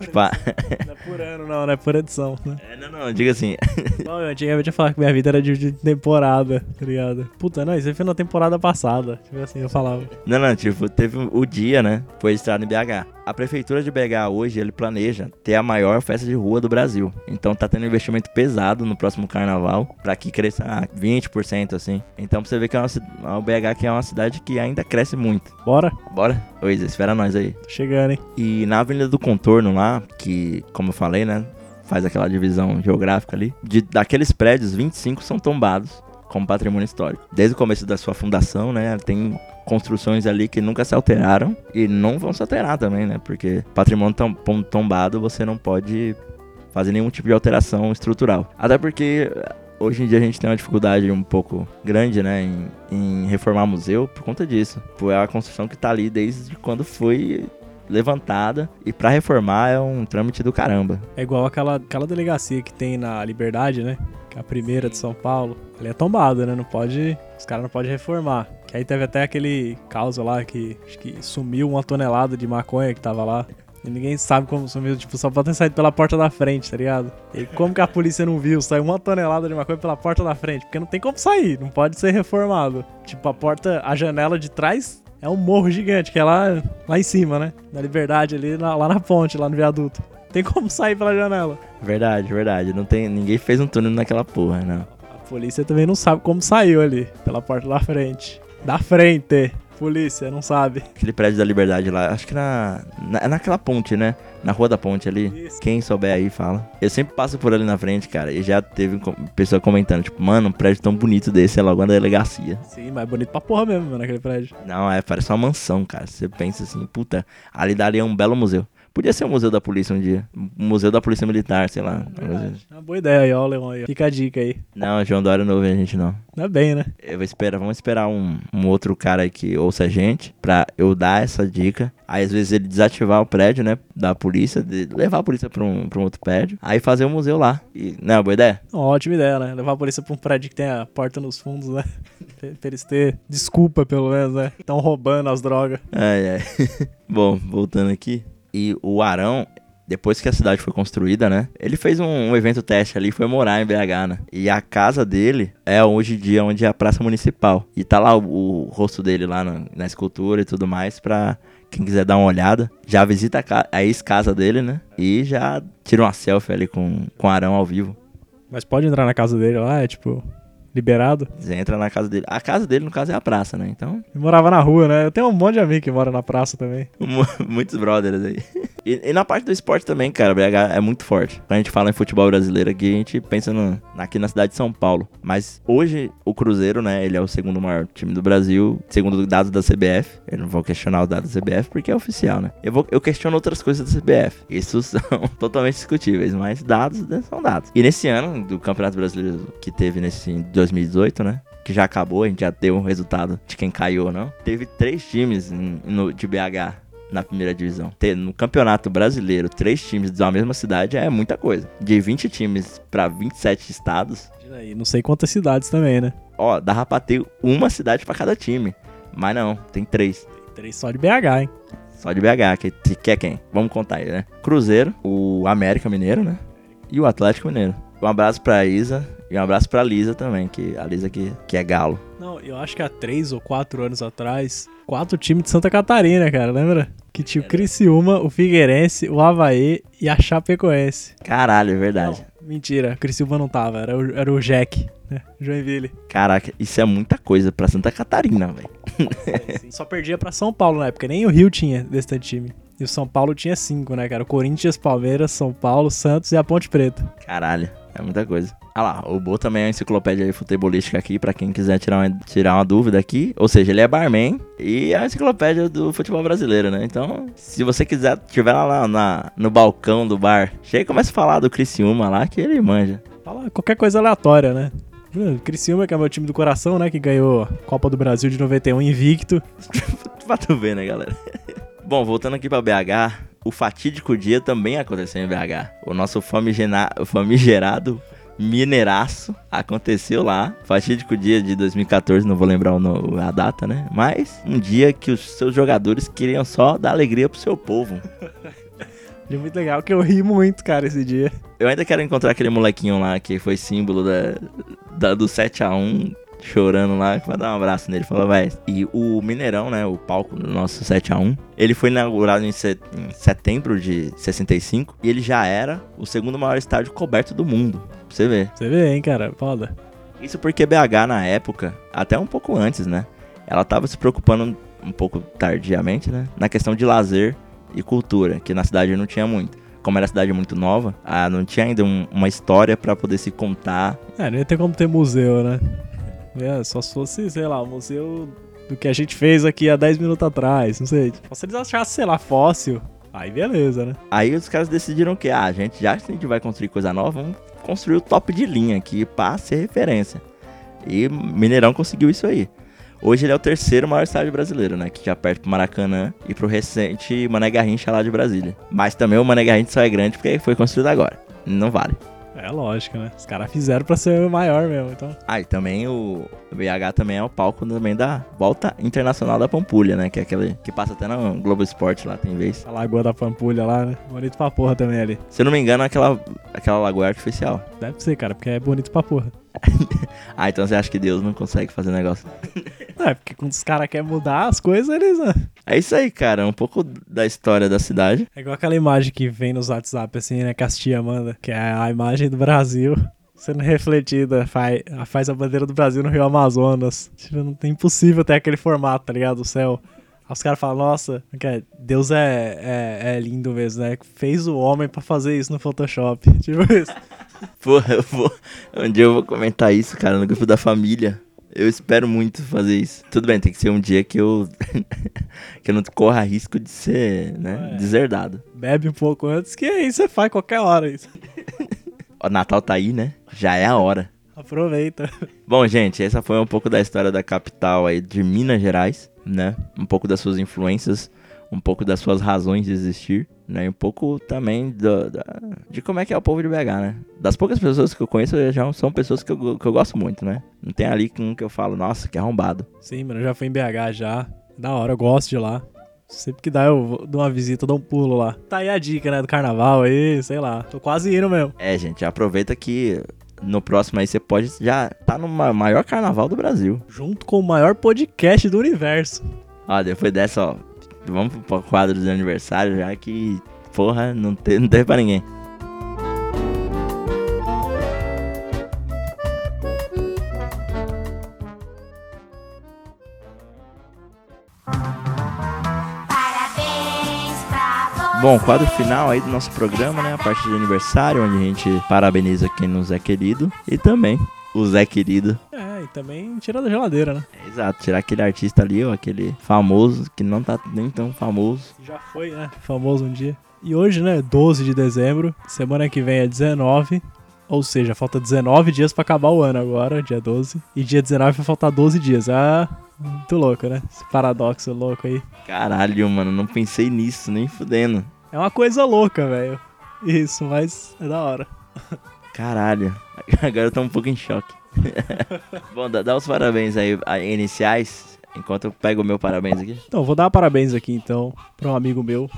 Tipo, não é por ano, não, não é por edição. Né? É, não, não, diga assim. Não, eu antigamente ia falar que minha vida era de, de, temporada, tá ligado? Puta, não, isso foi na temporada passada. Tipo assim, eu falava. Não, não, tipo, teve o dia, né? Foi registrado em BH. A prefeitura de BH hoje, ele planeja ter a maior festa de rua do Brasil. Então tá tendo um investimento pesado no próximo carnaval para que cresça ah, 20% assim. Então pra você ver que é uma, o BH que é uma cidade que ainda cresce muito. Bora? Bora? Oi, espera nós aí. Tô chegando, hein? E na Avenida do Contorno lá, que como eu falei, né, faz aquela divisão geográfica ali, de, daqueles prédios, 25 são tombados como patrimônio histórico. Desde o começo da sua fundação, né, tem construções ali que nunca se alteraram e não vão se alterar também, né? Porque patrimônio tom, tombado você não pode fazer nenhum tipo de alteração estrutural. Até porque hoje em dia a gente tem uma dificuldade um pouco grande, né, em, em reformar museu por conta disso. É a construção que tá ali desde quando foi levantada e pra reformar é um trâmite do caramba. É igual aquela, aquela delegacia que tem na Liberdade, né? Que é a primeira de São Paulo. Ali é tombada, né? Não pode. Os caras não podem reformar. Que aí teve até aquele caos lá que acho que sumiu uma tonelada de maconha que tava lá. E ninguém sabe como sumiu, tipo, só pode ter saído pela porta da frente, tá ligado? E como que a polícia não viu? Saiu uma tonelada de maconha pela porta da frente, porque não tem como sair, não pode ser reformado. Tipo, a porta, a janela de trás é um morro gigante, que é lá, lá em cima, né? Na Liberdade, ali, na- lá na ponte, lá no viaduto. Tem como sair pela janela. Verdade, verdade. Não tem, ninguém fez um túnel naquela porra, não. A polícia também não sabe como saiu ali, pela porta da frente. Da frente. Polícia, não sabe. Aquele prédio da Liberdade lá, acho que na, na naquela ponte, né? Na rua da ponte ali. Isso. Quem souber aí fala. Eu sempre passo por ali na frente, cara, e já teve pessoa comentando, tipo, mano, um prédio tão bonito desse é logo na delegacia. Sim, mas é bonito pra porra mesmo, mano, aquele prédio. Não, é, parece uma mansão, cara. Você pensa assim, puta, ali daria um belo museu. Podia ser o museu da polícia um dia. Museu da polícia militar, sei lá. É uma boa ideia aí, ó, Leon aí. Fica a dica aí. Não, João Dória não ouve a gente, não. Não é bem, né? Eu vou esperar, vamos esperar um, um outro cara aí que ouça a gente pra eu dar essa dica. Aí às vezes ele desativar o prédio, né, da polícia, levar a polícia pra um, pra um outro prédio. Aí fazer um museu lá. E, não, é uma boa ideia? Uma ótima ideia, né? Levar a polícia pra um prédio que tem a porta nos fundos, né? pra pra eles ter desculpa, pelo menos, né? Estão roubando as drogas. Ai, ai. Bom, voltando aqui. E o Arão, depois que a cidade foi construída, né? Ele fez um, um evento teste ali foi morar em BH, né? E a casa dele é hoje em dia onde é a Praça Municipal. E tá lá o, o rosto dele lá na, na escultura e tudo mais pra quem quiser dar uma olhada. Já visita a, ca- a ex-casa dele, né? E já tira uma selfie ali com, com o Arão ao vivo. Mas pode entrar na casa dele lá, é tipo, liberado. Você entra na casa dele. A casa dele, no caso, é a praça, né? Então, Ele morava na rua, né? Eu tenho um monte de amigo que mora na praça também. Mu- Muitos brothers aí. E, e na parte do esporte também, cara, BH é muito forte. Quando a gente fala em futebol brasileiro aqui, a gente pensa no, aqui na cidade de São Paulo. Mas hoje o Cruzeiro, né, ele é o segundo maior time do Brasil, segundo dados da CBF. Eu não vou questionar os dados da CBF porque é oficial, né? Eu, vou, eu questiono outras coisas da CBF. Isso são totalmente discutíveis, mas dados né, são dados. E nesse ano do Campeonato Brasileiro que teve nesse em 2018, né? que já acabou, a gente já deu um resultado de quem caiu ou não. Teve três times no- de BH na primeira divisão. Ter no campeonato brasileiro três times da mesma cidade é muita coisa. De 20 times pra 27 estados, aí, não sei quantas cidades também, né? ó, dava pra ter uma cidade pra cada time. Mas não, tem três. Três só de BH, hein? Só de BH, que, que é quem? Vamos contar aí, né? Cruzeiro, o América Mineiro, né? E o Atlético Mineiro. Um abraço pra Isa e um abraço pra Lisa também, que a Lisa que, que é galo. Não, eu acho que há três ou quatro anos atrás, quatro times de Santa Catarina, cara, lembra? Que tinha o Criciúma, o Figueirense, o Havaí e a Chapecoense. Caralho, é verdade. Não, mentira, o Criciúma não tava, era o, era o Jack, né? Joinville. Caraca, isso é muita coisa pra Santa Catarina, velho. Só perdia pra São Paulo na época, nem o Rio tinha desse time. E o São Paulo tinha cinco, né, cara? O Corinthians, Palmeiras, São Paulo, Santos e a Ponte Preta. Caralho, é muita coisa. Ah lá, o Bo também é uma enciclopédia futebolística aqui, pra quem quiser tirar uma, tirar uma dúvida aqui. Ou seja, ele é barman e é a enciclopédia do futebol brasileiro, né? Então, se você quiser, tiver lá na, no balcão do bar, chega e começa a falar do Criciúma lá, que ele manja. Fala qualquer coisa aleatória, né? Hum, Criciúma, que é meu time do coração, né? Que ganhou a Copa do Brasil de 91 invicto. pra tu ver, né, galera? Bom, voltando aqui pra BH, o fatídico dia também aconteceu em BH. O nosso famigerado Mineiraço aconteceu lá. Fatídico dia de 2014, não vou lembrar a data, né? Mas um dia que os seus jogadores queriam só dar alegria pro seu povo. E muito legal que eu ri muito, cara, esse dia. Eu ainda quero encontrar aquele molequinho lá que foi símbolo da, da- do 7x1, chorando lá, pra dar um abraço nele. Falou, vai. E o Mineirão, né? O palco do nosso 7x1, ele foi inaugurado em, set- em setembro de 65 e ele já era o segundo maior estádio coberto do mundo. Pra você ver. Você vê, hein, cara? Foda. Isso porque BH na época, até um pouco antes, né? Ela tava se preocupando um pouco tardiamente, né? Na questão de lazer e cultura, que na cidade não tinha muito. Como era a cidade muito nova, ah, não tinha ainda um- uma história pra poder se contar. É, não ia ter como ter museu, né? É, só se fosse, sei lá, o museu do que a gente fez aqui há 10 minutos atrás, não sei. Só se eles achassem, sei lá, fóssil. Aí beleza, né? Aí os caras decidiram que, ah, a gente, já que a gente vai construir coisa nova, vamos construir o top de linha aqui pra ser referência. E Mineirão conseguiu isso aí. Hoje ele é o terceiro maior estádio brasileiro, né? Que já perde pro Maracanã e pro recente Mané Garrincha lá de Brasília. Mas também o Mané Garrincha só é grande porque foi construído agora. Não vale. É lógico, né? Os caras fizeram pra ser o maior mesmo, então. Ah, e também o BH também é o palco também da Volta Internacional da Pampulha, né? Que é aquele que passa até no Globo Esporte lá, tem vez. A Lagoa da Pampulha lá, né? Bonito pra porra também ali. Se eu não me engano, aquela, aquela lagoa é artificial. Deve ser, cara, porque é bonito pra porra. Ah, então você acha que Deus não consegue fazer negócio? Não, é porque quando os caras querem mudar as coisas, eles. né? É isso aí, cara. Um pouco da história da cidade. É igual aquela imagem que vem nos WhatsApp, assim, né? Que as tia manda, que é a imagem do Brasil sendo refletida, faz, faz a bandeira do Brasil no Rio Amazonas. Tipo, não tem impossível ter aquele formato, tá ligado? O céu. Aí os caras falam, nossa, que é, Deus é, é, é lindo mesmo, né? Fez o homem pra fazer isso no Photoshop. Tipo isso. Porra, eu vou. Um dia eu vou comentar isso, cara, no grupo da família. Eu espero muito fazer isso. Tudo bem, tem que ser um dia que eu. que eu não corra risco de ser, né? É. Deserdado. Bebe um pouco antes, que aí você faz qualquer hora isso. O Natal tá aí, né? Já é a hora. Aproveita. Bom, gente, essa foi um pouco da história da capital aí de Minas Gerais, né? Um pouco das suas influências, um pouco das suas razões de existir, né? E um pouco também do- da- de como é que é o povo de BH, né? Das poucas pessoas que eu conheço, já são pessoas que eu, que eu gosto muito, né? Não tem ali um que eu falo, nossa, que arrombado. Sim, mano, eu já fui em BH já. Da hora, eu gosto de lá. Sempre que dá, eu dou uma visita, eu dou um pulo lá. Tá aí a dica, né, do carnaval aí, sei lá. Tô quase indo mesmo. É, gente, aproveita que no próximo aí você pode já tá no ma- maior carnaval do Brasil. Junto com o maior podcast do universo. Ó, depois dessa, ó, vamos pro quadro de aniversário já que, porra, não, te, não teve pra ninguém. Bom, quadro final aí do nosso programa, né? A parte de aniversário, onde a gente parabeniza quem nos é querido e também o Zé querido. É, e também tira da geladeira, né? Exato, tirar aquele artista ali, ó, aquele famoso, que não tá nem tão famoso. Já foi, né? Famoso um dia. E hoje, né, 12 de dezembro, semana que vem é 19. Ou seja, falta 19 dias pra acabar o ano agora, dia 12. E dia 19 vai faltar 12 dias. Ah, muito louco, né? Esse paradoxo louco aí. Caralho, mano, não pensei nisso, nem fudendo. É uma coisa louca, velho. Isso, mas é da hora. Caralho, agora eu tô um pouco em choque. Bom, dá, dá os parabéns aí, iniciais, enquanto eu pego o meu parabéns aqui. Então, vou dar parabéns aqui então pra um amigo meu.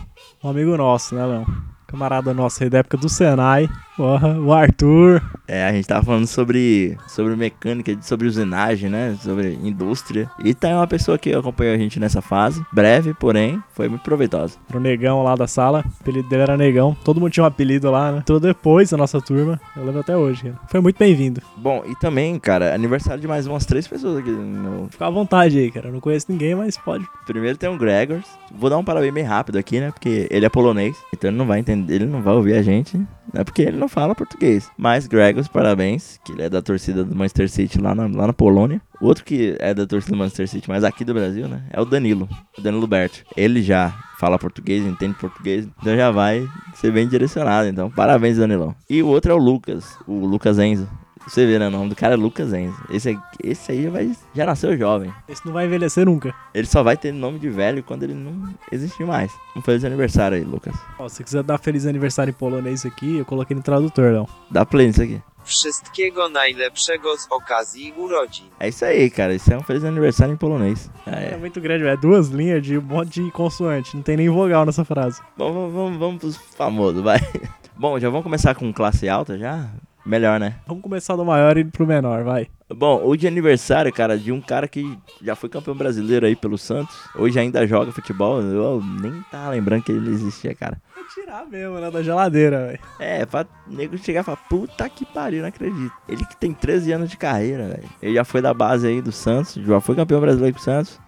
Um amigo nosso, né, Léo? Camarada nosso aí da época do Senai. Porra, o Arthur. É, a gente tava falando sobre, sobre mecânica, sobre usinagem, né? Sobre indústria. E tá aí uma pessoa que acompanhou a gente nessa fase. Breve, porém, foi muito proveitosa. Era o negão lá da sala. O apelido dele era negão. Todo mundo tinha um apelido lá, né? Tudo depois da nossa turma. Eu lembro até hoje, cara. Foi muito bem-vindo. Bom, e também, cara, aniversário de mais umas três pessoas aqui. No... Fica à vontade aí, cara. Eu não conheço ninguém, mas pode. Primeiro tem o Gregors. Vou dar um parabéns bem rápido aqui, né? Porque ele é polonês. Então ele não vai entender, ele não vai ouvir a gente. Né? Porque ele não fala português. Mas Gregors, parabéns. Que ele é da torcida do Manchester City lá na, lá na Polônia. Outro que é da torcida do Manchester City, mas aqui do Brasil, né? É o Danilo. O Danilo Berto. Ele já fala português, entende português. Então já vai ser bem direcionado. Então, parabéns, Danilão. E o outro é o Lucas. O Lucas Enzo. Você vê, né? O nome do cara é Lucas Enzo. Esse, aí- esse aí vai, já nasceu jovem. Esse não vai envelhecer nunca. Ele só vai ter nome de velho quando ele não existir mais. Um feliz aniversário aí, Lucas. Ó, se você quiser dar feliz aniversário em polonês aqui, eu coloquei no tradutor, não. Dá play nisso aqui. Wszystkiego najlepszego z okazji urodzin. É isso aí, cara. Isso é um feliz aniversário em polonês. Ah, É é. muito grande, velho. É duas linhas de um monte de consoante. Não tem nem vogal nessa frase. Bom, vamos, vamos, vamos pros famosos, vai. Bom, já vamos começar com classe alta já? Melhor, né? Vamos começar do maior e ir pro menor, vai. Bom, hoje é aniversário, cara, de um cara que já foi campeão brasileiro aí pelo Santos. Hoje ainda joga futebol. Eu nem tava lembrando que ele existia, cara. Vou tirar mesmo, né? Da geladeira, velho. É, pra nego chegar e falar, puta que pariu, não acredito. Ele que tem 13 anos de carreira, velho. Ele já foi da base aí do Santos, já foi campeão brasileiro com o Santos.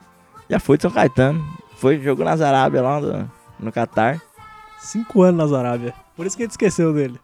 Já foi de São Caetano. Foi, jogou nas Arábia lá no, no Catar. Cinco anos na Arábia. Por isso que a gente esqueceu dele.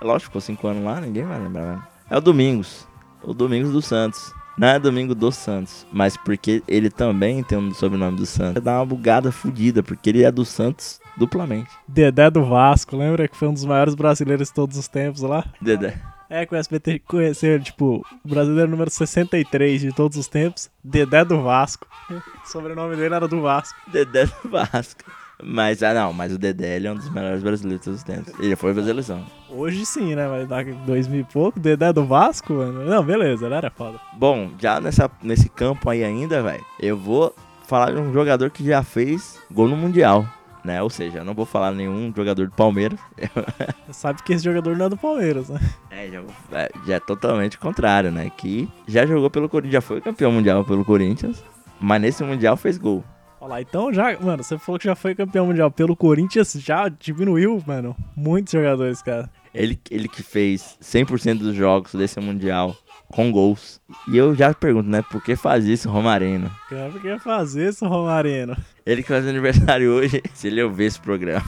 É Lógico, ficou 5 anos lá, ninguém vai lembrar, velho. É o Domingos. O Domingos do Santos. Não é Domingo dos Santos, mas porque ele também tem um sobrenome do Santos. Dá uma bugada fodida, porque ele é do Santos duplamente. Dedé do Vasco, lembra que foi um dos maiores brasileiros de todos os tempos lá? Dedé. É, com o SBT conhecer, tipo, o brasileiro número 63 de todos os tempos, Dedé do Vasco. O sobrenome dele era do Vasco. Dedé do Vasco. Mas, ah não, mas o Dedé ele é um dos melhores brasileiros de todos os tempos. Ele foi pra seleção. Hoje sim, né? Mas daqui 2000 e pouco, Dedé do Vasco, mano. Não, beleza, ele era foda. Bom, já nessa, nesse campo aí ainda, velho, eu vou falar de um jogador que já fez gol no Mundial. Né? Ou seja, eu não vou falar nenhum jogador do Palmeiras. Sabe que esse jogador não é do Palmeiras, né? É, já, é, já é totalmente contrário, né? Que já jogou pelo Corinthians, já foi campeão mundial pelo Corinthians, mas nesse Mundial fez gol. Olha lá, então já, mano, você falou que já foi campeão mundial pelo Corinthians, já diminuiu, mano, muitos jogadores, cara. Ele, ele que fez 100% dos jogos desse Mundial com gols. E eu já pergunto, né, por que faz isso Romarino? Cara, por que fazer isso, Romarino? Ele que faz aniversário hoje, se ele ouvir esse programa,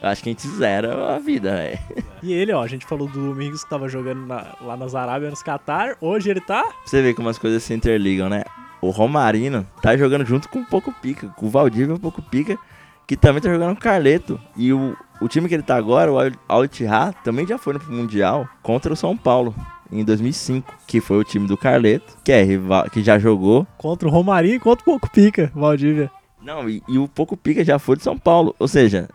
eu acho que a gente zera a vida, velho. E ele, ó, a gente falou do Domingos que tava jogando na- lá nas Arábias, nos Catar, hoje ele tá... Você vê como as coisas se interligam, né? O Romarino tá jogando junto com o Poco Pica, com o Valdívia e o Poco Pica, que também tá jogando com o Carleto. E o, o time que ele tá agora, o Al- Ittihad, também já foi no Mundial contra o São Paulo. Em 2005, que foi o time do Carleto, que é rival, que já jogou. Contra o Romarinho e contra o Pouco Pica, Valdívia. Não, e, e o Poco Pica já foi de São Paulo. Ou seja,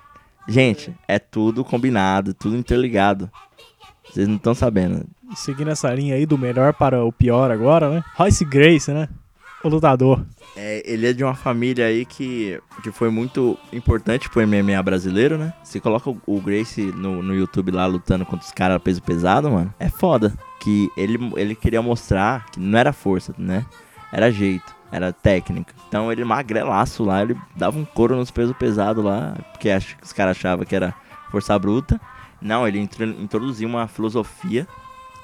gente, é tudo combinado, tudo interligado. Vocês não estão sabendo. Seguindo essa linha aí do melhor para o pior agora, né? Royce Grace, né? O lutador. É, ele é de uma família aí que, que foi muito importante pro MMA brasileiro, né? Você coloca o, Grace no, no YouTube lá lutando contra os caras peso pesado, mano. É foda. Que ele, ele queria mostrar que não era força, né? Era jeito, era técnica. Então ele magrelaço lá, ele dava um couro nos pesos pesados lá, porque acho que os caras achavam que era força bruta. Não, ele intro- introduziu uma filosofia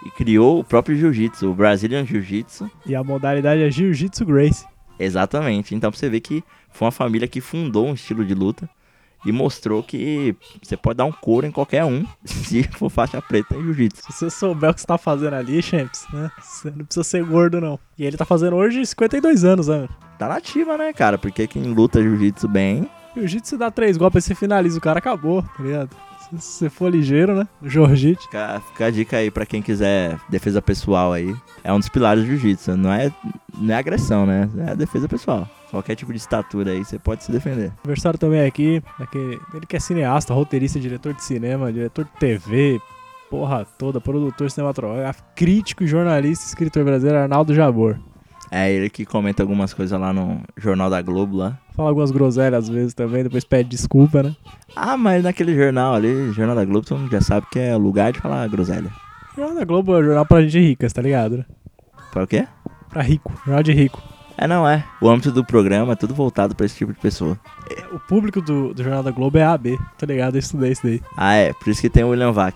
e criou o próprio jiu-jitsu, o Brazilian Jiu-Jitsu. E a modalidade é Jiu-Jitsu Grace. Exatamente. Então você ver que foi uma família que fundou um estilo de luta e mostrou que você pode dar um couro em qualquer um se for faixa preta em jiu-jitsu. Se você souber o que você tá fazendo ali, Champs, né? Você não precisa ser gordo, não. E ele tá fazendo hoje 52 anos, né? Tá nativa, né, cara? Porque quem luta jiu-jitsu bem, Jiu-Jitsu dá três golpes e você finaliza o cara, acabou, tá ligado? Se você for ligeiro, né? Jorjite. fica, fica a dica aí pra quem quiser defesa pessoal aí. É um dos pilares do jiu-jitsu. Não é, não é agressão, né? É defesa pessoal. Qualquer tipo de estatura aí você pode se defender. Aniversário também aqui. Daquele, ele que é cineasta, roteirista, diretor de cinema, diretor de TV, porra toda, produtor cinematográfico, crítico jornalista, escritor brasileiro Arnaldo Jabor. É ele que comenta algumas coisas lá no Jornal da Globo lá. Fala algumas groselhas às vezes também, depois pede desculpa, né? Ah, mas naquele jornal ali, Jornal da Globo, todo mundo já sabe que é lugar de falar groselha. Jornal da Globo é jornal pra gente ricas, tá ligado? Né? Pra o quê? Pra rico, jornal de rico. É, não é. O âmbito do programa é tudo voltado pra esse tipo de pessoa. O público do, do Jornal da Globo é AB, tá ligado? Eu estudei isso daí. Ah, é. Por isso que tem o William Vac.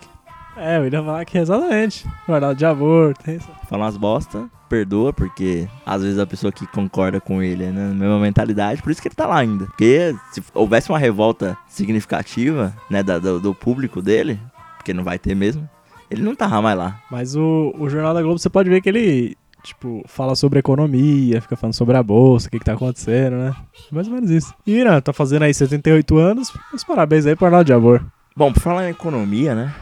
É, o William Vac, exatamente. Jornal de Jabor, tem isso. Fala umas bosta, perdoa, porque às vezes a pessoa que concorda com ele é na mesma mentalidade, por isso que ele tá lá ainda. Porque se houvesse uma revolta significativa, né, da- do, do público dele, porque não vai ter mesmo, ele não tava mais lá. Mas o, o Jornal da Globo, você pode ver que ele, tipo, fala sobre economia, fica falando sobre a bolsa, o que que tá acontecendo, né? Mais ou menos isso. E, né, tá fazendo aí 78 anos, meus parabéns aí pro Arnaldo Jabor. Bom, por falar em economia, né?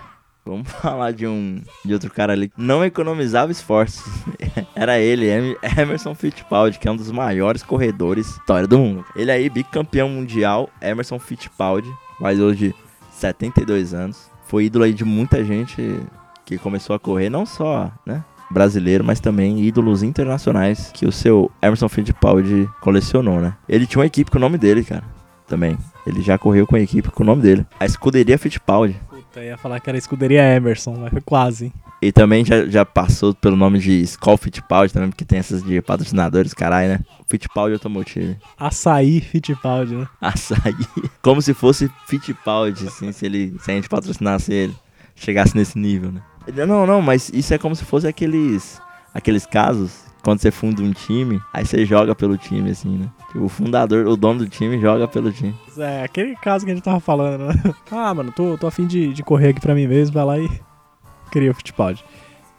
Vamos falar de um de outro cara ali que não economizava esforços. Era ele, Em- Emerson Fittipaldi, que é um dos maiores corredores da história do mundo. Ele aí, bicampeão mundial, Emerson Fittipaldi, mas hoje 72 anos. Foi ídolo aí de muita gente que começou a correr, não só, né? Brasileiro, mas também ídolos internacionais que o seu Emerson Fittipaldi colecionou, né? Ele tinha uma equipe com o nome dele, cara. Também. Ele já correu com a equipe com o nome dele. A escuderia Fittipaldi. Puta, ia falar que era escuderia Emerson, mas foi quase, hein? E também já, já passou pelo nome de Skull Fittipaldi também, porque tem essas de patrocinadores, caralho, né? Fittipaldi Automotive. Açaí Fittipaldi, né? Açaí. Como se fosse Fittipaldi, assim, se, ele, se a gente patrocinasse ele. Chegasse nesse nível, né? Não, não, mas isso é como se fosse aqueles, aqueles casos, quando você funda um time, aí você joga pelo time, assim, né? Tipo, o fundador, o dono do time joga pelo time. É, aquele caso que a gente tava falando, né? Ah, mano, tô, tô afim de, de correr aqui pra mim mesmo, vai lá e cria o Fittipaldi.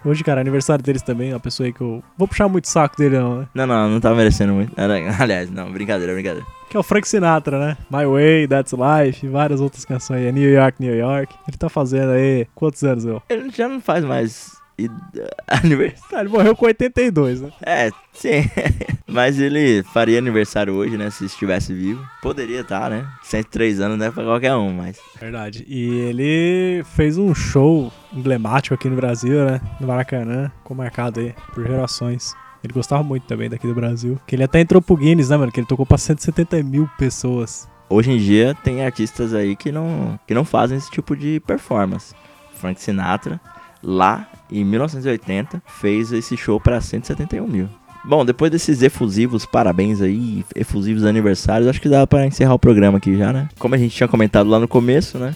Hoje, cara, aniversário deles também, uma pessoa aí que eu. Vou puxar muito saco dele, não, né? Não, não, não tá merecendo muito. Era- Aliás, não, brincadeira, brincadeira. Que é o Frank Sinatra, né? My Way, That's Life, várias outras canções aí. New York, New York. Ele tá fazendo aí. Quantos anos, eu? Ele já não faz mais id- aniversário. Ele morreu com 82, né? É, sim. Mas ele faria aniversário hoje, né? Se estivesse vivo. Poderia estar, né? 103 anos não é pra qualquer um, mas. Verdade. E ele fez um show emblemático aqui no Brasil, né? No Maracanã, ficou marcado aí por gerações. Ele gostava muito também daqui do Brasil. Que ele até entrou pro Guinness, né, mano? Que ele tocou pra 170 mil pessoas. Hoje em dia tem artistas aí que não, que não fazem esse tipo de performance. Frank Sinatra, lá em 1980, fez esse show para 171 mil. Bom, depois desses efusivos parabéns aí, efusivos aniversários, acho que dá para encerrar o programa aqui já, né? Como a gente tinha comentado lá no começo, né?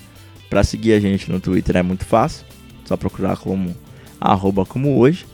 Pra seguir a gente no Twitter é muito fácil, só procurar como arroba como hoje.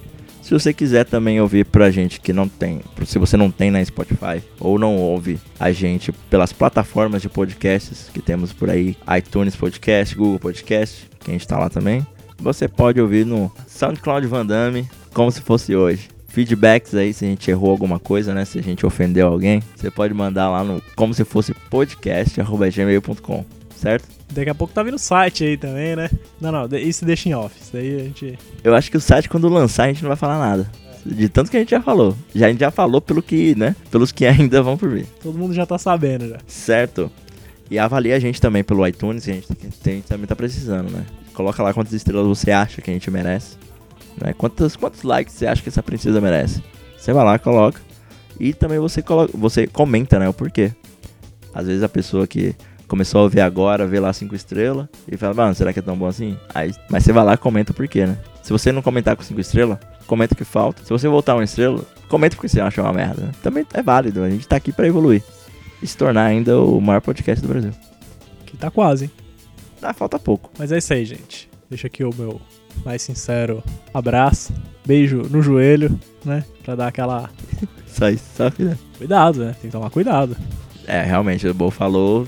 Se você quiser também ouvir pra gente que não tem, se você não tem na Spotify ou não ouve a gente pelas plataformas de podcasts que temos por aí, iTunes Podcast, Google Podcast, que a gente tá lá também, você pode ouvir no SoundCloud Van Damme, como se fosse hoje. Feedbacks aí, se a gente errou alguma coisa, né? Se a gente ofendeu alguém, você pode mandar lá no como se fosse podcast.gmail.com, certo? Daqui a pouco tá vindo site aí também, né? Não, não, isso deixa em off. Isso daí a gente. Eu acho que o site, quando lançar, a gente não vai falar nada. De tanto que a gente já falou. Já, a gente já falou pelo que, né? Pelos que ainda vão por vir. Todo mundo já tá sabendo já. Certo? E avalie a gente também pelo iTunes, que a gente, que a gente também tá precisando, né? Coloca lá quantas estrelas você acha que a gente merece. Né? Quantos, quantos likes você acha que essa princesa merece? Você vai lá, coloca. E também você, coloca, você comenta, né? O porquê. Às vezes a pessoa que começou a ouvir agora, vê lá cinco estrelas e fala, mano, será que é tão bom assim? Aí, mas você vai lá e comenta o porquê, né? Se você não comentar com cinco estrelas, comenta o que falta. Se você voltar uma estrela, comenta porque você acha uma merda. né? Também é válido, a gente tá aqui pra evoluir. E se tornar ainda o maior podcast do Brasil. Que tá quase, hein? Ah, falta pouco. Mas é isso aí, gente. Deixa aqui o meu mais sincero abraço. Beijo no joelho, né? Pra dar aquela. Só isso, só que, né? Cuidado, né? Tem que tomar cuidado. É, realmente, o Bo falou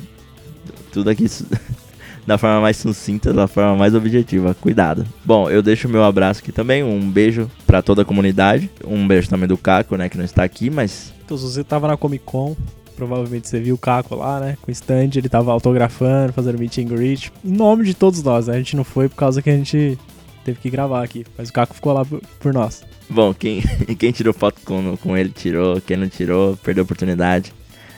tudo aqui da forma mais sucinta, da forma mais objetiva. Cuidado. Bom, eu deixo o meu abraço aqui também. Um beijo pra toda a comunidade. Um beijo também do Caco, né, que não está aqui, mas Então, você tava na Comic Con, provavelmente você viu o Caco lá, né? Com o stand, ele tava autografando, fazendo meet and greet. Em nome de todos nós, né? A gente não foi por causa que a gente teve que gravar aqui. Mas o Caco ficou lá por, por nós. Bom, quem, quem tirou foto com, com ele tirou, quem não tirou, perdeu a oportunidade.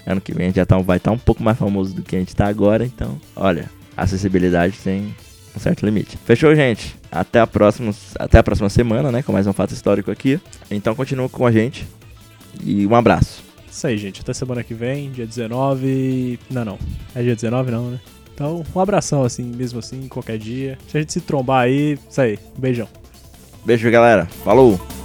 Ano que vem a gente já tá, vai estar um pouco mais famoso do que a gente tá agora, então, olha, acessibilidade tem um certo limite. Fechou, gente? Até a próxima, até a próxima semana, né, com mais um fato histórico aqui. Então continua com a gente e um abraço. Isso aí, gente. Até semana que vem, dia 19. Não, não. É dia 19, não, né? Então, um abração, assim, mesmo assim, qualquer dia. Se a gente se trombar aí, isso aí. Um beijão. Beijo, galera. Falou!